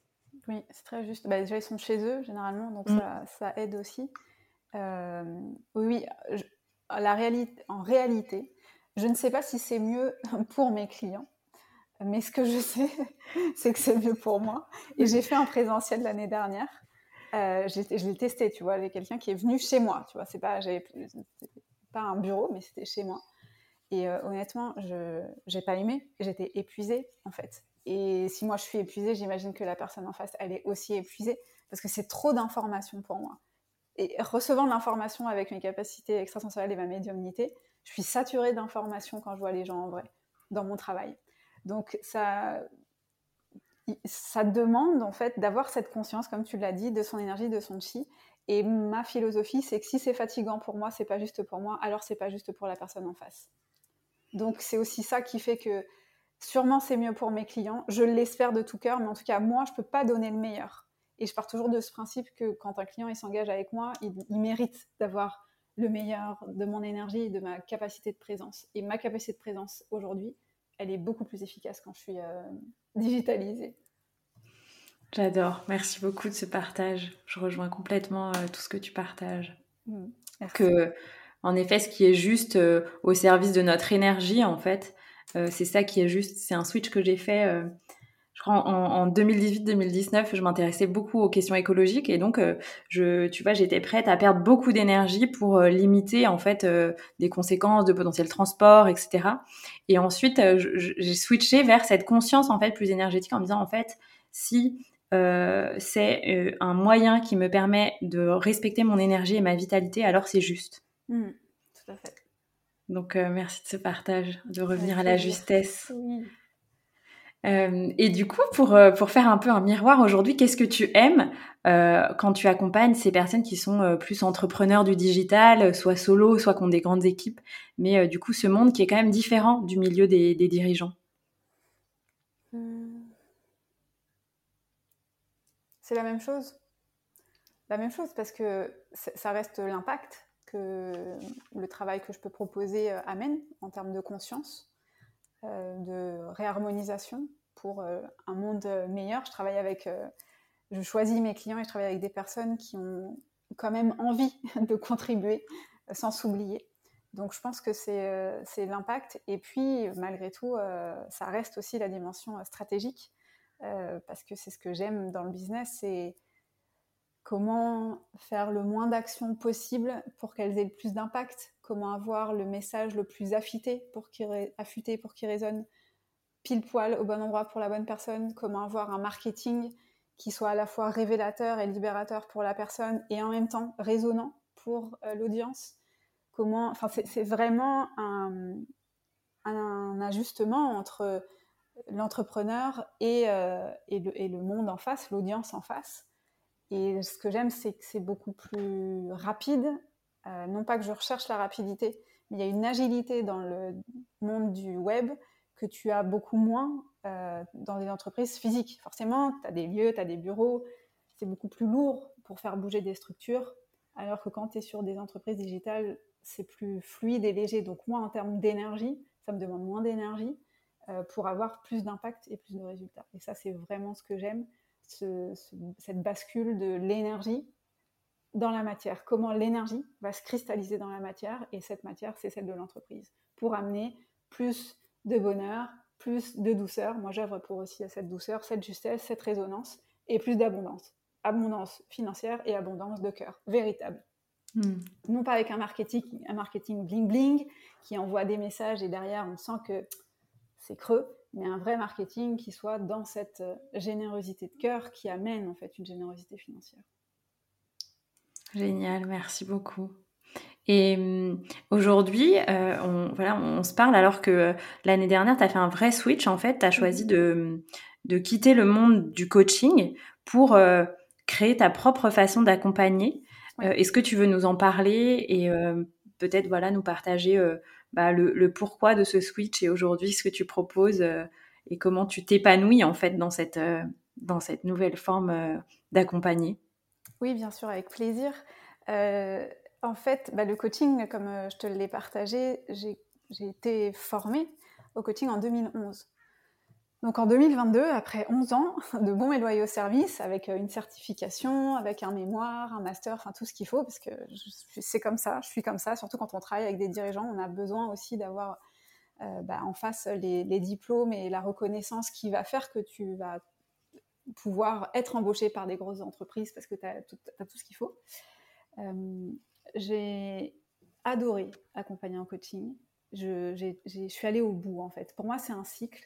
Oui, c'est très juste. Bah, déjà, ils sont chez eux, généralement, donc mmh. ça, ça, aide aussi. Oui, la réalité, en réalité, je ne sais pas si c'est mieux pour mes clients, mais ce que je sais, c'est que c'est mieux pour moi. Et j'ai fait un présentiel l'année dernière. Euh, je l'ai testé, tu vois, avec quelqu'un qui est venu chez moi. Tu vois, c'est pas, pas un bureau, mais c'était chez moi. Et euh, honnêtement, je n'ai pas aimé. J'étais épuisée, en fait. Et si moi je suis épuisée, j'imagine que la personne en face, elle est aussi épuisée parce que c'est trop d'informations pour moi. Et recevant de l'information avec mes capacités extrasensorielles et ma médiumnité, je suis saturée d'informations quand je vois les gens en vrai, dans mon travail. Donc ça, ça demande en fait d'avoir cette conscience, comme tu l'as dit, de son énergie, de son chi. Et ma philosophie, c'est que si c'est fatigant pour moi, c'est pas juste pour moi, alors c'est pas juste pour la personne en face. Donc c'est aussi ça qui fait que sûrement c'est mieux pour mes clients. Je l'espère de tout cœur, mais en tout cas moi, je peux pas donner le meilleur. Et je pars toujours de ce principe que quand un client il s'engage avec moi, il, il mérite d'avoir le meilleur de mon énergie et de ma capacité de présence. Et ma capacité de présence aujourd'hui, elle est beaucoup plus efficace quand je suis euh, digitalisée. J'adore. Merci beaucoup de ce partage. Je rejoins complètement euh, tout ce que tu partages. Mmh, que, en effet, ce qui est juste euh, au service de notre énergie, en fait, c'est ça qui est juste. C'est un switch que j'ai fait je crois en, 2018-2019, je m'intéressais beaucoup aux questions écologiques et donc euh, je, tu vois, j'étais prête à perdre beaucoup d'énergie pour euh, limiter en fait euh, des conséquences de potentiel transport, etc. Et ensuite, j'ai switché vers cette conscience en fait plus énergétique en me disant en fait si c'est un moyen qui me permet de respecter mon énergie et ma vitalité, alors c'est juste. Mmh, tout à fait. Donc merci de ce partage, de revenir à la justesse. Oui. Euh, et du coup, pour, euh, pour faire un peu un miroir aujourd'hui, qu'est-ce que tu aimes euh, quand tu accompagnes ces personnes qui sont plus entrepreneurs du digital, soit solo, soit qui ont des grandes équipes, mais du coup, ce monde qui est quand même différent du milieu des, des dirigeants? Hmm. C'est la même chose. La même chose parce que ça reste l'impact que le travail que je peux proposer amène en termes de conscience de réharmonisation pour euh, un monde meilleur. Je travaille avec, euh, je choisis mes clients et je travaille avec des personnes qui ont quand même envie de contribuer sans s'oublier. Donc je pense que c'est l'impact. Et puis, malgré tout, ça reste aussi la dimension stratégique, parce que c'est ce que j'aime dans le business, c'est comment faire le moins d'actions possible pour qu'elles aient le plus d'impact comment avoir le message le plus affûté pour qu'il résonne pile poil au bon endroit pour la bonne personne, comment avoir un marketing qui soit à la fois révélateur et libérateur pour la personne et en même temps résonnant pour euh, l'audience. Comment, enfin, c'est vraiment un, ajustement entre l'entrepreneur et, euh, et, le, monde en face, l'audience en face. Et ce que j'aime, c'est que c'est beaucoup plus rapide. Euh, non pas que je recherche la rapidité, mais il y a une agilité dans le monde du web que tu as beaucoup moins euh, dans des entreprises physiques. Forcément, tu as des lieux, tu as des bureaux, c'est beaucoup plus lourd pour faire bouger des structures, alors que quand tu es sur des entreprises digitales, c'est plus fluide et léger. Donc moi, en termes d'énergie, ça me demande moins d'énergie euh, pour avoir plus d'impact et plus de résultats. Et ça, c'est vraiment ce que j'aime, cette bascule de l'énergie dans la matière. Comment l'énergie va se cristalliser dans la matière, et cette matière, c'est celle de l'entreprise, pour amener plus de bonheur, plus de douceur. Moi, j'œuvre pour aussi cette douceur, cette justesse, cette résonance et plus d'abondance. Abondance financière et abondance de cœur, véritable. Hmm. Non pas avec un marketing, un marketing bling bling qui envoie des messages et derrière on sent que c'est creux, mais un vrai marketing qui soit dans cette euh, générosité de cœur qui amène en fait une générosité financière. Génial, merci beaucoup. Et hum, aujourd'hui, euh, on, voilà, on se parle alors que euh, l'année dernière, tu as fait un vrai switch. En fait, tu as choisi de, hum, de quitter le monde du coaching pour euh, créer ta propre façon d'accompagner. Est-ce que tu veux nous en parler et peut-être voilà, nous partager bah, le, le, pourquoi de ce switch et aujourd'hui ce que tu proposes et comment tu t'épanouis en fait dans cette, dans cette nouvelle forme d'accompagner? Oui, bien sûr, avec plaisir. En fait, bah, le coaching, comme euh, je te l'ai partagé, j'ai été formée au coaching en 2011. Donc en 2022, après 11 ans de bons et loyaux services, avec euh, une certification, avec un mémoire, un master, enfin tout ce qu'il faut, parce que c'est comme ça, je suis comme ça, surtout quand on travaille avec des dirigeants, on a besoin aussi d'avoir euh, bah, en face les, diplômes et la reconnaissance qui va faire que tu vas pouvoir être embauché par des grosses entreprises parce que tu as, tout ce qu'il faut j'ai adoré accompagner en coaching. Je, suis allée au bout, en fait. Pour moi, c'est un cycle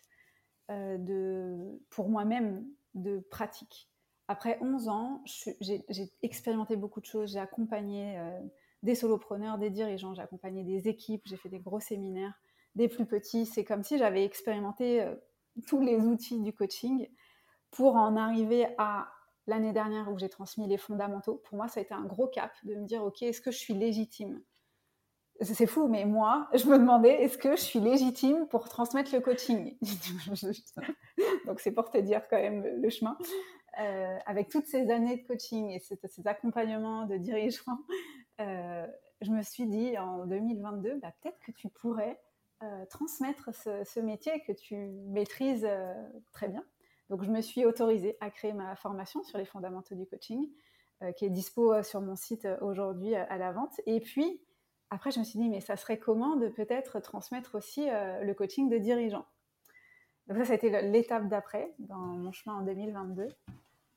euh, de, pour moi-même de pratique. Après 11 ans, j'ai expérimenté beaucoup de choses. J'ai accompagné euh, des solopreneurs, des dirigeants, j'ai accompagné des équipes, j'ai fait des gros séminaires, des plus petits. C'est comme si j'avais expérimenté euh, tous les outils du coaching pour en arriver à l'année dernière où j'ai transmis les fondamentaux, pour moi, ça a été un gros cap de me dire, OK, est-ce que je suis légitime? C'est fou, mais moi, je me demandais, est-ce que je suis légitime pour transmettre le coaching? Donc, c'est pour te dire quand même le chemin. Euh, avec toutes ces années de coaching et ces, accompagnements de dirigeants, euh, je me suis dit en 2022, bah, peut-être que tu pourrais euh, transmettre ce, métier que tu maîtrises très bien donc, je me suis autorisée à créer ma formation sur les fondamentaux du coaching, euh, qui est dispo euh, sur mon site euh, aujourd'hui à la vente. Et puis, après, je me suis dit, mais ça serait comment de peut-être transmettre aussi le coaching de dirigeants? Donc, ça, ça a été l'étape d'après, dans mon chemin en 2022,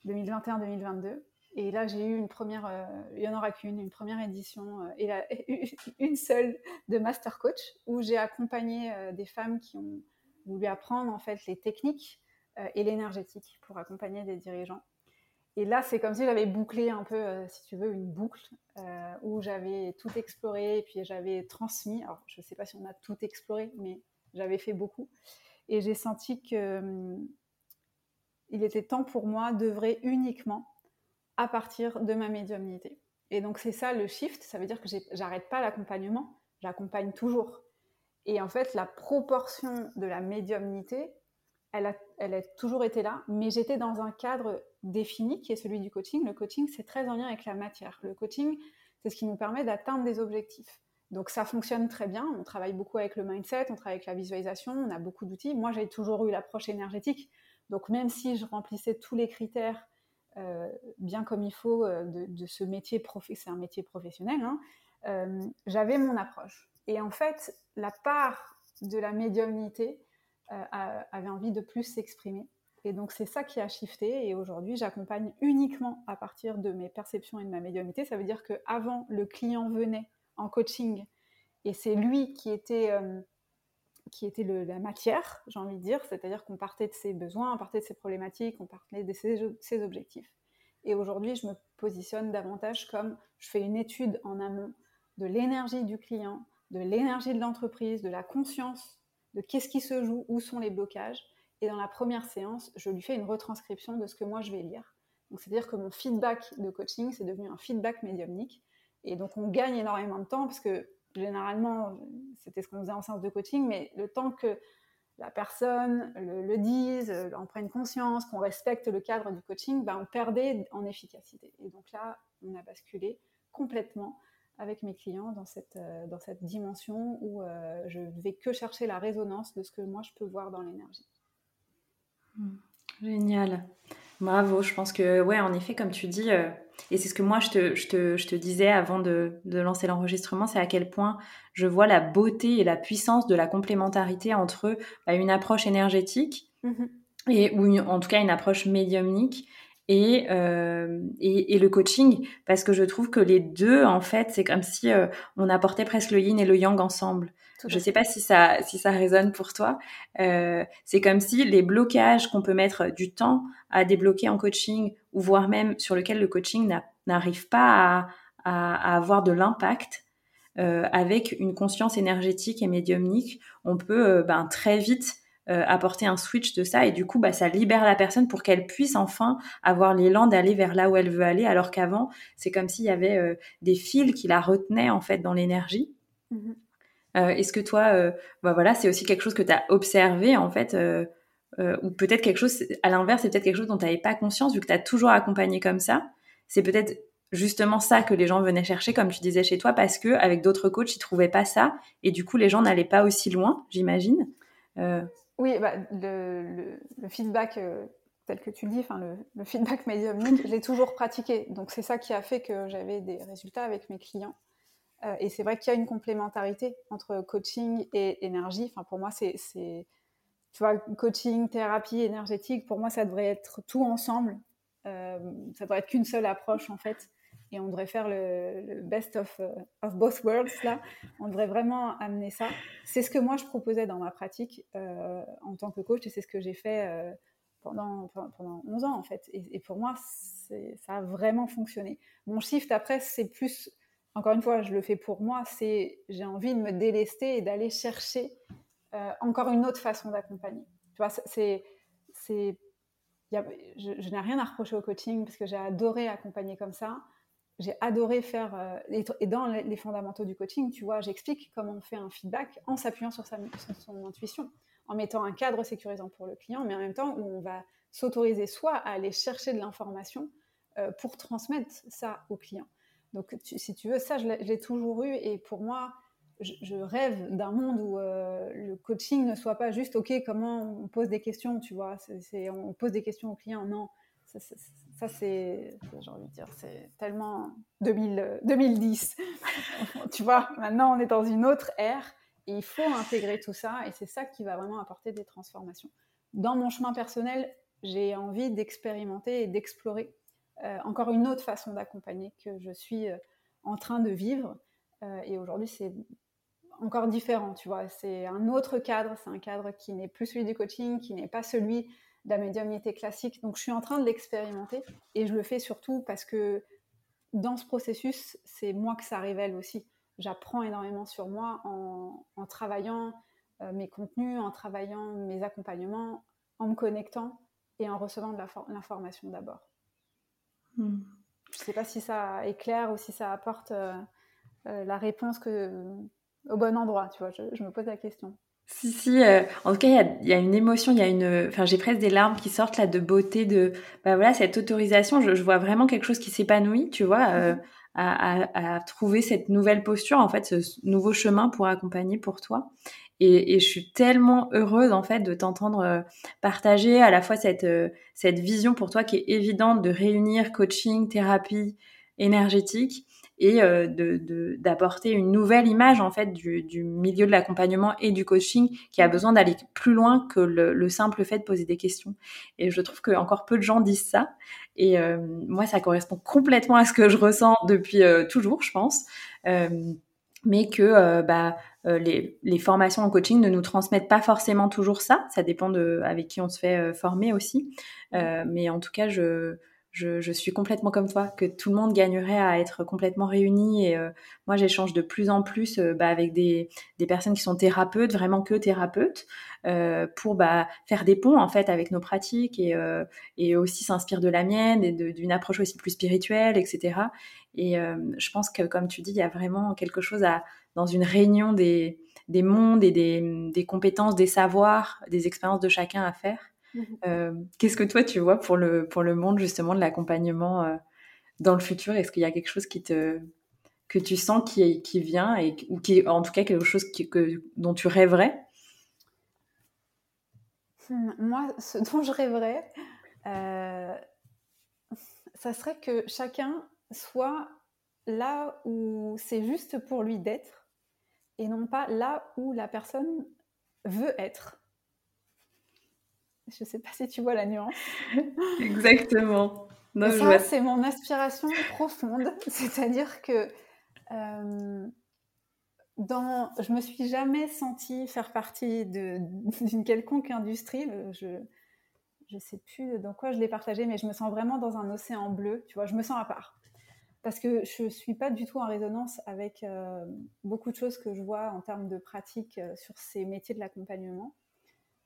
2021-2022. Et là, j'ai eu une première, il n'y en aura qu'une, une première édition, et une seule de Master Coach, où j'ai accompagné des femmes qui ont voulu apprendre en fait les techniques et l'énergétique pour accompagner des dirigeants. Et là, c'est comme si j'avais bouclé un peu, euh, si tu veux, une boucle euh, où j'avais tout exploré et puis j'avais transmis. Alors, je ne sais pas si on a tout exploré, mais j'avais fait beaucoup. Et j'ai senti que hum, il était temps pour moi d'œuvrer uniquement à partir de ma médiumnité. Et donc, c'est ça le shift. Ça veut dire que j'arrête pas l'accompagnement, j'accompagne toujours. Et en fait, la proportion de la médiumnité elle a, toujours été là, mais j'étais dans un cadre défini qui est celui du coaching. Le coaching, c'est très en lien avec la matière. Le coaching, c'est ce qui nous permet d'atteindre des objectifs. Donc ça fonctionne très bien. On travaille beaucoup avec le mindset, on travaille avec la visualisation, on a beaucoup d'outils. Moi, j'ai toujours eu l'approche énergétique. Donc même si je remplissais tous les critères euh, bien comme il faut euh, de, ce métier, c'est un métier professionnel, hein, euh, j'avais mon approche. Et en fait, la part de la médiumnité, avait envie de plus s'exprimer. Et donc c'est ça qui a shifté. Et aujourd'hui, j'accompagne uniquement à partir de mes perceptions et de ma médiumnité. Ça veut dire qu'avant, le client venait en coaching Et c'est lui qui était, qui était la matière, j'ai envie de dire, c'est-à-dire qu'on partait de ses besoins, on partait de ses problématiques, on partait de ses, objectifs. Et aujourd'hui, je me positionne davantage comme je fais une étude en amont de l'énergie du client, de l'énergie de l'entreprise, de la conscience, de qu'est-ce qui se joue, où sont les blocages. Et dans la première séance, je lui fais une retranscription de ce que moi je vais lire. Donc, c'est-à-dire que mon feedback de coaching, c'est devenu un feedback médiumnique. Et donc, on gagne énormément de temps parce que généralement, c'était ce qu'on faisait en séance de coaching, mais le temps que la personne le, dise, en prenne conscience, qu'on respecte le cadre du coaching, ben, on perdait en efficacité. Et donc là, on a basculé complètement avec mes clients dans cette, euh, dans cette dimension où euh, je ne vais que chercher la résonance de ce que moi je peux voir dans l'énergie. Hmm. Génial. Bravo. Je pense que, ouais, en effet, comme tu dis, euh, et c'est ce que moi je te, je te, je te disais avant de, de lancer l'enregistrement, c'est à quel point je vois la beauté et la puissance de la complémentarité entre bah, une approche énergétique mm-hmm. et ou en tout cas une approche médiumnique et, euh, et, et, le coaching parce que je trouve que les deux en fait c'est comme si euh, on apportait presque le yin et le yang ensemble. Je sais pas si ça si ça résonne pour toi euh, c'est comme si les blocages qu'on peut mettre du temps à débloquer en coaching ou voire même sur lequel le coaching n'arrive pas à, à, avoir de l'impact euh, avec une conscience énergétique et médiumnique on peut euh, ben, très vite euh, apporter un switch de ça. Et du coup bah ça libère la personne pour qu'elle puisse enfin avoir l'élan d'aller vers là où elle veut aller. Alors qu'avant c'est comme s'il y avait euh, des fils qui la retenaient en fait dans l'énergie. Mm-hmm. euh, est-ce que toi bah voilà c'est aussi quelque chose que tu as observé en fait ou peut-être quelque chose à l'inverse c'est peut-être quelque chose dont tu n'avais pas conscience vu que tu as toujours accompagné comme ça. C'est peut-être justement ça que les gens venaient chercher, comme tu disais chez toi, parce que avec d'autres coachs, ils trouvaient pas ça, et du coup, les gens n'allaient pas aussi loin, j'imagine. Oui, bah, le, feedback, euh, tel que tu le dis, enfin, le, feedback médiumnique, je l'ai toujours pratiqué. Donc, c'est ça qui a fait que j'avais des résultats avec mes clients. Euh, et c'est vrai qu'il y a une complémentarité entre coaching et énergie. Enfin, pour moi, c'est, tu vois, coaching, thérapie, énergétique, pour moi, ça devrait être tout ensemble. Euh, ça devrait être qu'une seule approche, en fait et on devrait faire le, best of, euh, of, both worlds là. On devrait vraiment amener ça. C'est ce que moi je proposais dans ma pratique euh, en tant que coach et c'est ce que j'ai fait euh, pendant, pendant 11 ans en fait. Et, pour moi, ça a vraiment fonctionné. Mon shift après, c'est plus, encore une fois, je le fais pour moi, c'est j'ai envie de me délester et d'aller chercher encore une autre façon d'accompagner. Tu vois, c'est, je, je n'ai rien à reprocher au coaching parce que j'ai adoré accompagner comme ça j'ai adoré faire, euh, et dans les fondamentaux du coaching, tu vois, j'explique comment on fait un feedback en s'appuyant sur, son intuition, en mettant un cadre sécurisant pour le client, mais en même temps où on va s'autoriser soit à aller chercher de l'information euh, pour transmettre ça au client. Donc, si tu veux, ça, je l'ai toujours eu, et pour moi, je, rêve d'un monde où euh, le coaching ne soit pas juste, OK, comment on pose des questions, tu vois, on pose des questions au client, non ça, c'est, j'ai envie de dire, c'est tellement 2010. tu vois, maintenant, on est dans une autre ère et il faut intégrer tout ça et c'est ça qui va vraiment apporter des transformations. Dans mon chemin personnel, j'ai envie d'expérimenter et d'explorer euh, encore une autre façon d'accompagner que je suis euh, en train de vivre. Euh, et aujourd'hui, c'est encore différent, tu vois. C'est un autre cadre, c'est un cadre qui n'est plus celui du coaching, qui n'est pas celui de la médiumnité classique. Donc je suis en train de l'expérimenter et je le fais surtout parce que dans ce processus, c'est moi que ça révèle aussi. J'apprends énormément sur moi en, travaillant euh, mes contenus, en travaillant mes accompagnements, en me connectant et en recevant de l'information d'abord. Hmm. Je ne sais pas si ça est clair ou si ça apporte euh, euh, la réponse que, au bon endroit, tu vois, je me pose la question. Si, si, euh, en tout cas, il y a, une émotion, il y a une. Enfin, j'ai presque des larmes qui sortent là de beauté, de. Bah voilà, cette autorisation, je, vois vraiment quelque chose qui s'épanouit, tu vois, euh, mhm. à, trouver cette nouvelle posture, en fait, ce nouveau chemin pour accompagner pour toi. Et, je suis tellement heureuse, en fait, de t'entendre euh, partager à la fois cette, cette vision pour toi qui est évidente de réunir coaching, thérapie énergétique et euh, d'apporter une nouvelle image en fait du, milieu de l'accompagnement et du coaching qui a besoin d'aller plus loin que le, simple fait de poser des questions. Et je trouve que encore peu de gens disent ça. Et euh, moi, ça correspond complètement à ce que je ressens depuis euh, toujours, je pense. mais que bah, les, les, formations en coaching ne nous transmettent pas forcément toujours ça. Ça dépend de avec qui on se fait former aussi. mais en tout cas, je, je, je, suis complètement comme toi, que tout le monde gagnerait à être complètement réuni. Et euh, moi, j'échange de plus en plus euh, bah, avec des, des, personnes qui sont thérapeutes, vraiment que thérapeutes, euh, pour bah, faire des ponts en fait avec nos pratiques et, euh, et aussi s'inspire de la mienne et d'une approche aussi plus spirituelle, etc. Et je pense que, comme tu dis, il y a vraiment quelque chose à, dans une réunion des, des mondes et des, des compétences, des savoirs, des expériences de chacun à faire. Euh, qu'est-ce que toi tu vois pour le, monde justement de l'accompagnement euh, dans le futur? Est-ce qu'il y a quelque chose que tu sens qui, vient ou qui en tout cas quelque chose dont tu rêverais? Hmm, Moi, ce dont je rêverais, euh, ça serait que chacun soit là où c'est juste pour lui d'être et non pas là où la personne veut être. Je ne sais pas si tu vois la nuance. Exactement. ça, c'est mon aspiration profonde. C'est-à-dire que euh, dans, je me suis jamais sentie faire partie d'une quelconque industrie. Je ne sais plus dans quoi je l'ai partagé, mais je me sens vraiment dans un océan bleu. Tu vois, je me sens à part. Parce que je ne suis pas du tout en résonance avec euh, beaucoup de choses que je vois en termes de pratique euh, sur ces métiers de l'accompagnement.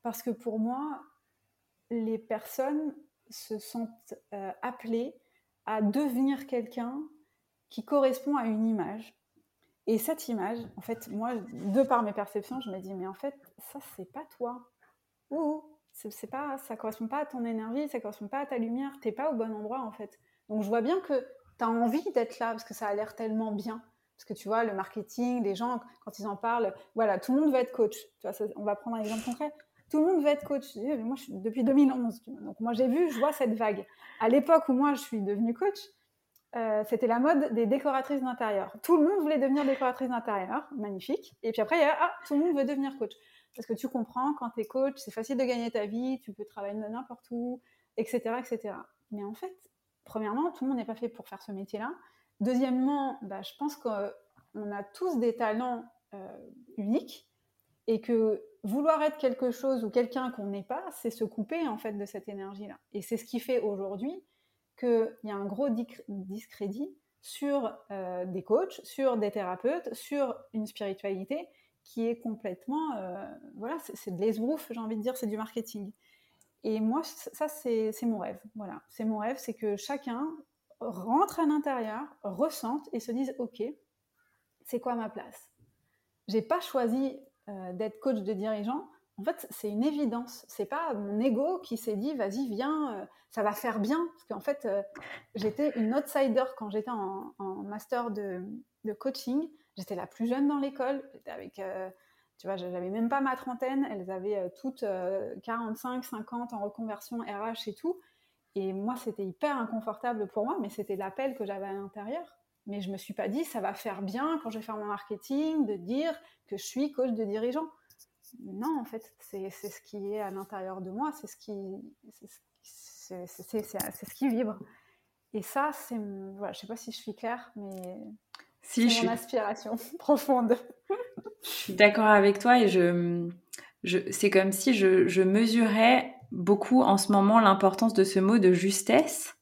Parce que pour moi, les personnes se sentent euh, appelées à devenir quelqu'un qui correspond à une image. Et cette image, en fait, moi, de par mes perceptions, je me dis, mais en fait, ça, c'est pas toi. Ou c'est pas, ça correspond pas à ton énergie, ça correspond pas à ta lumière, t'es pas au bon endroit, en fait. Donc, je vois bien que tu as envie d'être là, parce que ça a l'air tellement bien. Parce que tu vois, le marketing, les gens, quand ils en parlent, voilà, tout le monde veut être coach. Tu vois, on va prendre un exemple concret tout le monde veut être coach. Moi, je suis depuis 2011. Donc, moi, j'ai vu, je vois cette vague. À l'époque où moi, je suis devenue coach, euh, c'était la mode des décoratrices d'intérieur. Tout le monde voulait devenir décoratrice d'intérieur, magnifique. Et puis après, il y a ah, tout le monde veut devenir coach. Parce que tu comprends, quand tu es coach, c'est facile de gagner ta vie, tu peux travailler n'importe où, etc., etc. Mais en fait, premièrement, tout le monde n'est pas fait pour faire ce métier-là. Deuxièmement, bah, je pense qu'on a tous des talents euh, uniques et que vouloir être quelque chose ou quelqu'un qu'on n'est pas, c'est se couper en fait de cette énergie-là. Et c'est ce qui fait aujourd'hui qu'il y a un gros discrédit sur euh, des coachs, sur des thérapeutes, sur une spiritualité qui est complètement, euh, voilà, c'est de l'esbrouf, j'ai envie de dire, c'est du marketing. Et moi, ça, c'est mon rêve. Voilà, c'est mon rêve, c'est que chacun rentre à l'intérieur, ressente et se dise, ok, c'est quoi ma place? J'ai pas choisi euh, d'être coach de dirigeant, en fait, c'est une évidence. C'est pas mon ego qui s'est dit, vas-y, viens, euh, ça va faire bien. Parce qu'en fait, euh, j'étais une outsider quand j'étais en, master de, coaching. J'étais la plus jeune dans l'école. avec, tu vois, j'avais même pas ma trentaine. Elles avaient toutes 45, 50 en reconversion RH et tout. Et moi, c'était hyper inconfortable pour moi, mais c'était l'appel que j'avais à l'intérieur. Mais je me suis pas dit, ça va faire bien quand je vais faire mon marketing, de dire que je suis coach de dirigeant. Non, en fait, c'est ce qui est à l'intérieur de moi, c'est ce qui, c'est ce qui vibre. Et ça, c'est, voilà, je sais pas si je suis claire, mais si, c'est mon aspiration profonde. je suis d'accord avec toi et je, je c'est comme si je, je, mesurais beaucoup en ce moment l'importance de ce mot de justesse.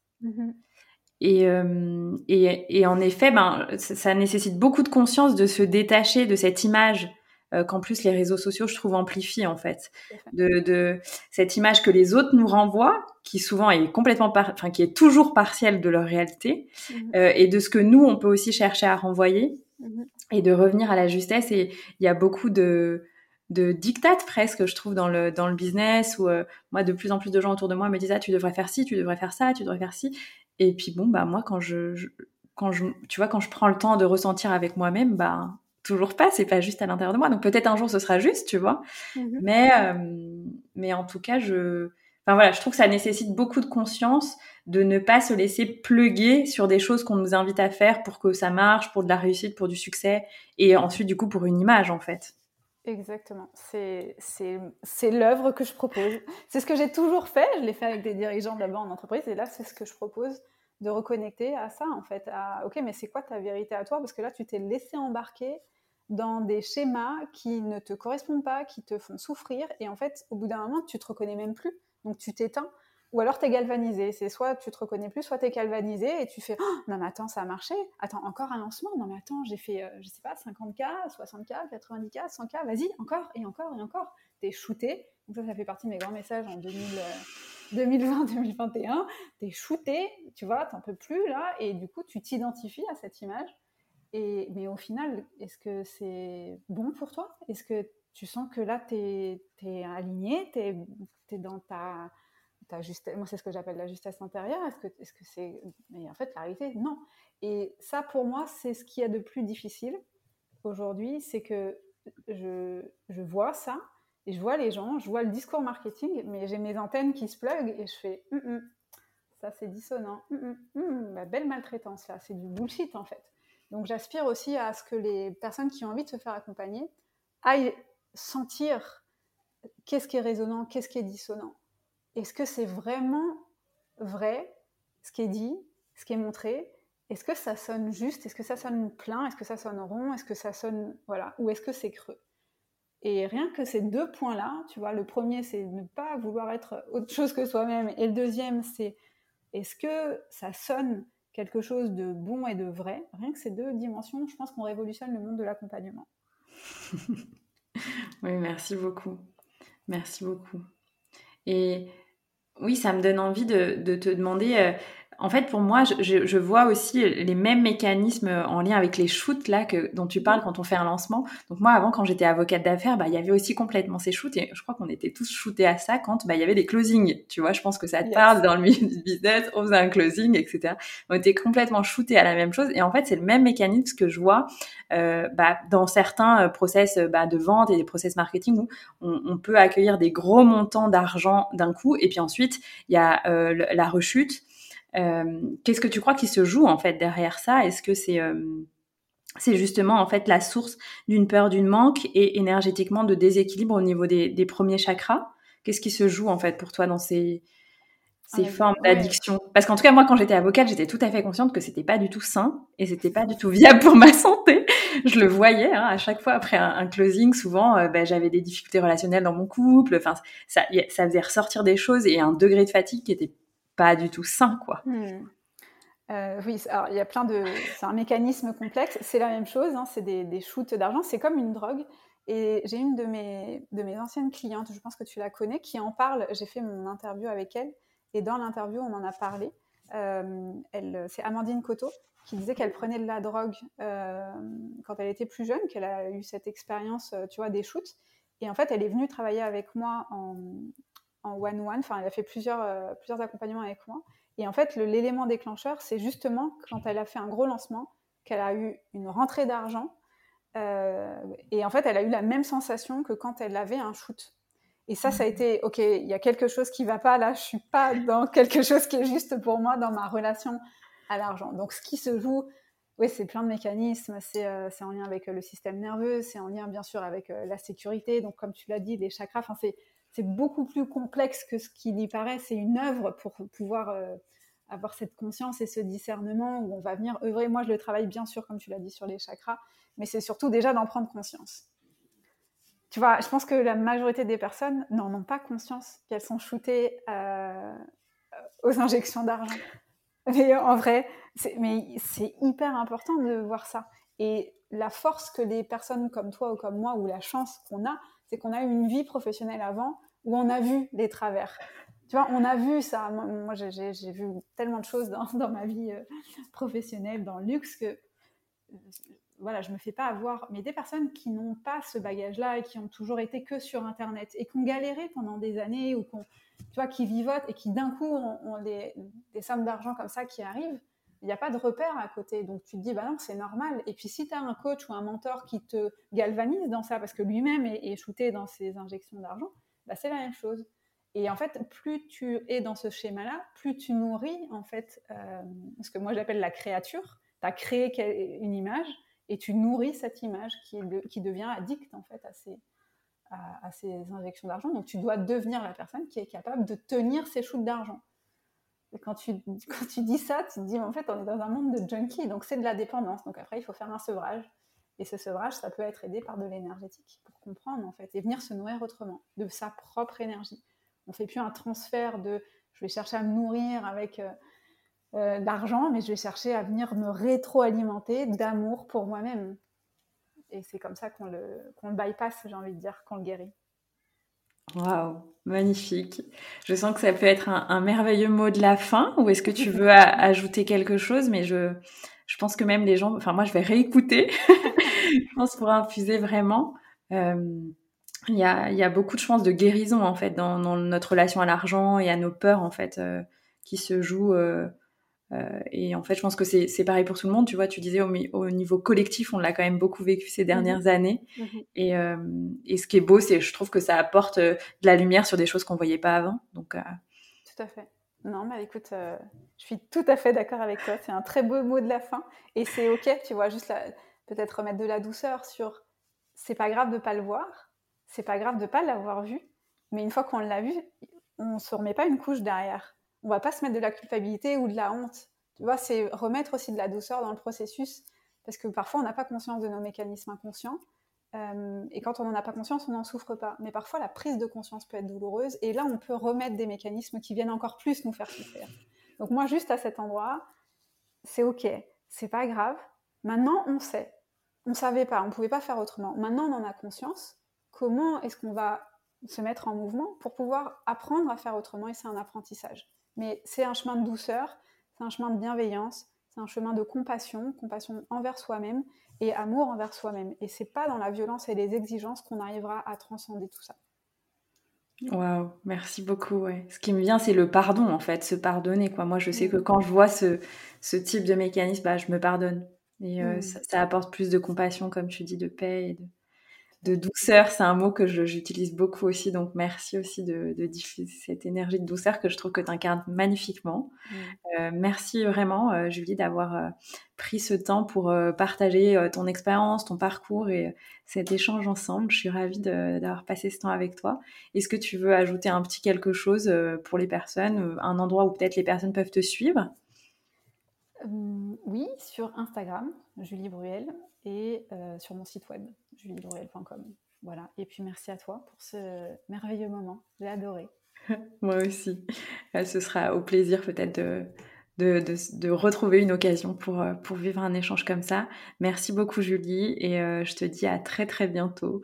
Mm-hmm. Euh, et, et, en effet, ben, ça, nécessite beaucoup de conscience de se détacher de cette image euh, qu'en plus les réseaux sociaux, je trouve, amplifient en fait. De, de, cette image que les autres nous renvoient, qui souvent est complètement, enfin, qui est toujours partielle de leur réalité, mhm. euh, et de ce que nous, on peut aussi chercher à renvoyer, mhm. et de revenir à la justesse. Et il y a beaucoup de de dictat presque, je trouve, dans le, dans le business, où moi, de plus en plus de gens autour de moi me disent, ah, tu devrais faire ci, tu devrais faire ça, tu devrais faire ci. Et puis bon, bah moi quand je, quand je, tu vois, quand je prends le temps de ressentir avec moi-même, bah toujours pas, c'est pas juste à l'intérieur de moi. Donc peut-être un jour ce sera juste, tu vois. Mmh mais euh, mais en tout cas, je, enfin voilà, je trouve que ça nécessite beaucoup de conscience de ne pas se laisser pluguer sur des choses qu'on nous invite à faire pour que ça marche, pour de la réussite, pour du succès, et ensuite du coup pour une image en fait. Exactement. C'est l'œuvre que je propose. C'est ce que j'ai toujours fait. Je l'ai fait avec des dirigeants d'abord en entreprise. Et là, c'est ce que je propose de reconnecter à ça, en fait. À, OK, mais c'est quoi ta vérité à toi? Parce que là, tu t'es laissé embarquer dans des schémas qui ne te correspondent pas, qui te font souffrir. Et en fait, au bout d'un moment, tu te reconnais même plus. Donc tu t'éteins. Ou alors tu es galvanisé. C'est soit tu te reconnais plus, soit tu es galvanisé et tu fais oh, Non, mais attends, ça a marché. Attends, encore un lancement. Non, mais attends, j'ai fait, je sais pas, 50K, 60K, 90K, 100K. Vas-y, encore et encore et encore. Tu es shooté. Donc ça, ça fait partie de mes grands messages en 2020-2021. Tu es shooté, tu vois, tu peux plus là. Et du coup, tu t'identifies à cette image. Et, mais au final, est-ce que c'est bon pour toi? Est-ce que tu sens que là, tu es, aligné, tu es, dans ta, Moi, c'est ce que j'appelle la justesse intérieure. Est-ce que c'est. -ce c'est mais en fait, la réalité, non. Et ça, pour moi, c'est ce qu'il y a de plus difficile aujourd'hui c'est que je, je, vois ça, et je vois les gens, je vois le discours marketing, mais j'ai mes antennes qui se pluguent et je fais hum, hum, ça c'est dissonant, hum, belle maltraitance là, c'est du bullshit en fait. Donc j'aspire aussi à ce que les personnes qui ont envie de se faire accompagner aillent sentir qu'est-ce qui est résonnant, qu'est-ce qui est dissonant. Est-ce que c'est vraiment vrai ce qui est dit, ce qui est montré? Est-ce que ça sonne juste? Est-ce que ça sonne plein? Est-ce que ça sonne rond? Est-ce que ça sonne voilà Ou est-ce que c'est creux? Et rien que ces deux points-là, tu vois, le premier c'est ne pas vouloir être autre chose que soi-même, et le deuxième c'est est-ce que ça sonne quelque chose de bon et de vrai, rien que ces deux dimensions, je pense qu'on révolutionne le monde de l'accompagnement. oui, merci beaucoup. Merci beaucoup. Et oui, ça me donne envie de, te demander, euh, en fait, pour moi, je, vois aussi les mêmes mécanismes en lien avec les shoots là que dont tu parles quand on fait un lancement. Donc moi, avant, quand j'étais avocate d'affaires, bah il y avait aussi complètement ces shoots et je crois qu'on était tous shootés à ça quand bah il y avait des closings. Tu vois, je pense que ça te parle dans le milieu du business. On faisait un closing, etc. On était complètement shootés à la même chose et en fait, c'est le même mécanisme que je vois euh, bah, dans certains euh, process bah, de vente et des process marketing où on, on peut accueillir des gros montants d'argent d'un coup et puis ensuite il y a euh, la rechute qu'est-ce que tu crois qui se joue en fait derrière ça? Est-ce que c'est euh, c'est justement en fait la source d'une peur, d'une manque et énergétiquement de déséquilibre au niveau des, des premiers chakras? Qu'est-ce qui se joue en fait pour toi dans ces, ces ah, formes d'addiction? Parce qu'en tout cas, moi, quand j'étais avocate, j'étais tout à fait consciente que c'était pas du tout sain et c'était pas du tout viable pour ma santé. Je le voyais hein, à chaque fois après un, closing. Souvent, euh, ben, j'avais des difficultés relationnelles dans mon couple. Enfin, ça, ça faisait ressortir des choses et un degré de fatigue qui était pas du tout sain, quoi. Hmm. Euh, oui, alors il y a plein de. C'est un mécanisme complexe. C'est la même chose. Hein, c'est des, shoots d'argent. C'est comme une drogue. Et j'ai une de mes, de mes anciennes clientes, je pense que tu la connais, qui en parle. J'ai fait mon interview avec elle. Et dans l'interview, on en a parlé. Euh, elle, c'est Amandine Coteau qui disait qu'elle prenait de la drogue euh, quand elle était plus jeune, qu'elle a eu cette expérience, tu vois, des shoots. Et en fait, elle est venue travailler avec moi en, en one-one. Enfin, elle a fait plusieurs, euh, plusieurs accompagnements avec moi. Et en fait, l'élément déclencheur, c'est justement quand elle a fait un gros lancement, qu'elle a eu une rentrée d'argent. Euh, et en fait, elle a eu la même sensation que quand elle avait un shoot. Et ça, ça a été, OK, il y a quelque chose qui va pas là, je suis pas dans quelque chose qui est juste pour moi dans ma relation à l'argent. Donc, ce qui se joue, oui, c'est plein de mécanismes, c'est euh, en lien avec le système nerveux, c'est en lien bien sûr avec la sécurité. Donc, comme tu l'as dit, les chakras, enfin, c'est c'est beaucoup plus complexe que ce qu'il y paraît. C'est une œuvre pour pouvoir euh, avoir cette conscience et ce discernement où on va venir œuvrer. Moi, je le travaille bien sûr, comme tu l'as dit, sur les chakras, mais c'est surtout déjà d'en prendre conscience. Tu vois, je pense que la majorité des personnes n'en ont pas conscience qu'elles sont shootées euh, aux injections d'argent. Mais en vrai, c'est hyper important de voir ça. Et la force que les personnes comme toi ou comme moi, ou la chance qu'on a, c'est qu'on a eu une vie professionnelle avant où on a vu les travers. Tu vois, on a vu ça. Moi, j'ai vu tellement de choses dans, dans ma vie euh, professionnelle, dans le luxe, que euh, voilà, je me fais pas avoir. Mais des personnes qui n'ont pas ce bagage-là et qui ont toujours été que sur Internet et qui ont galéré pendant des années ou tu vois, qui vivotent et qui d'un coup ont, des, des, sommes d'argent comme ça qui arrivent, il n'y a pas de repère à côté. Donc tu te dis, bah non, c'est normal. Et puis si tu as un coach ou un mentor qui te galvanise dans ça, parce que lui-même est, shooté dans ses injections d'argent, bah c'est la même chose. Et en fait, plus tu es dans ce schéma-là, plus tu nourris, en fait, euh, ce que moi j'appelle la créature. Tu as créé une image et tu nourris cette image qui, devient addict, en fait, à ces, à ces injections d'argent. Donc tu dois devenir la personne qui est capable de tenir ces shoots d'argent quand tu, quand tu dis ça, tu te dis, en fait, on est dans un monde de junkies, donc c'est de la dépendance. Donc après, il faut faire un sevrage. Et ce sevrage, ça peut être aidé par de l'énergétique pour comprendre en fait et venir se nourrir autrement, de sa propre énergie. On fait plus un transfert de je vais chercher à me nourrir avec euh, euh, l'argent, mais je vais chercher à venir me rétroalimenter d'amour pour moi-même. Et c'est comme ça qu'on le, qu'on bypass, j'ai envie de dire, qu'on le guérit. Waouh, magnifique. Je sens que ça peut être un, merveilleux mot de la fin, ou est-ce que tu veux ajouter quelque chose? Mais je, je pense que même les gens, enfin moi je vais réécouter, je pense pour infuser vraiment. Euh, il y, a, y, a, beaucoup de chances de guérison en fait dans, dans notre relation à l'argent et à nos peurs en fait euh, qui se jouent euh, euh, et en fait, je pense que c'est pareil pour tout le monde. Tu vois, tu disais au, niveau collectif, on l'a quand même beaucoup vécu ces dernières mhm. années. Mhm. Et, euh, et, ce qui est beau, c'est je trouve que ça apporte euh, de la lumière sur des choses qu'on voyait pas avant. Donc, Tout à fait. Non, mais écoute, je suis tout à fait d'accord avec toi. C'est un très beau mot de la fin. Et c'est OK, tu vois, juste peut-être remettre de la douceur sur c'est pas grave de pas le voir, c'est pas grave de pas l'avoir vu, mais une fois qu'on l'a vu, on se remet pas une couche derrière on va pas se mettre de la culpabilité ou de la honte. Tu vois, c'est remettre aussi de la douceur dans le processus, parce que parfois on n'a pas conscience de nos mécanismes inconscients. Euh, et quand on n'en a pas conscience, on n'en souffre pas. Mais parfois, la prise de conscience peut être douloureuse. Et là, on peut remettre des mécanismes qui viennent encore plus nous faire souffrir. Donc moi, juste à cet endroit, c'est OK, c'est pas grave. Maintenant, on sait. On savait pas, on pouvait pas faire autrement. Maintenant, on en a conscience. Comment est-ce qu'on va se mettre en mouvement pour pouvoir apprendre à faire autrement Et c'est un apprentissage. Mais c'est un chemin de douceur, c'est un chemin de bienveillance, c'est un chemin de compassion, compassion envers soi-même et amour envers soi-même. Et c'est pas dans la violence et les exigences qu'on arrivera à transcender tout ça. Waouh, merci beaucoup. Ce qui me vient, c'est le pardon, en fait, se pardonner. Quoi. Moi, je sais que mm. quand je vois ce, ce type de mécanisme, bah, je me pardonne. Et euh, mm. ça, ça, apporte plus de compassion, comme tu dis, de paix et de, de douceur, c'est un mot que j'utilise beaucoup aussi, donc merci aussi de, diffuser cette énergie de douceur que je trouve que tu incarnes magnifiquement. Euh, merci vraiment, euh, Julie, d'avoir euh, pris ce temps pour partager ton expérience, ton parcours et cet échange ensemble. Je suis ravie d'avoir passé ce temps avec toi. Est-ce que tu veux ajouter un petit quelque chose pour les personnes, un endroit où peut-être les personnes peuvent te suivre? Oui, sur Instagram, Julie Bruel, et sur mon site web juliedrouel.com. Voilà. Et puis merci à toi pour ce merveilleux moment. J'ai adoré. Moi aussi. Euh, ce sera au plaisir peut-être de, de, de, retrouver une occasion pour, euh, pour vivre un échange comme ça. Merci beaucoup Julie et euh, je te dis à très très bientôt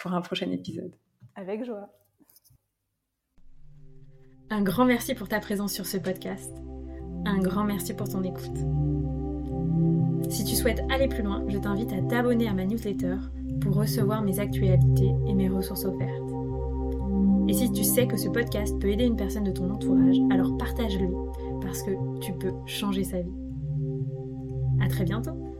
pour un prochain épisode. Avec joie. Un grand merci pour ta présence sur ce podcast. Un grand merci pour ton écoute. Si tu souhaites aller plus loin, je t'invite à t'abonner à ma newsletter pour recevoir mes actualités et mes ressources offertes. Et si tu sais que ce podcast peut aider une personne de ton entourage, alors partage-le parce que tu peux changer sa vie. À très bientôt!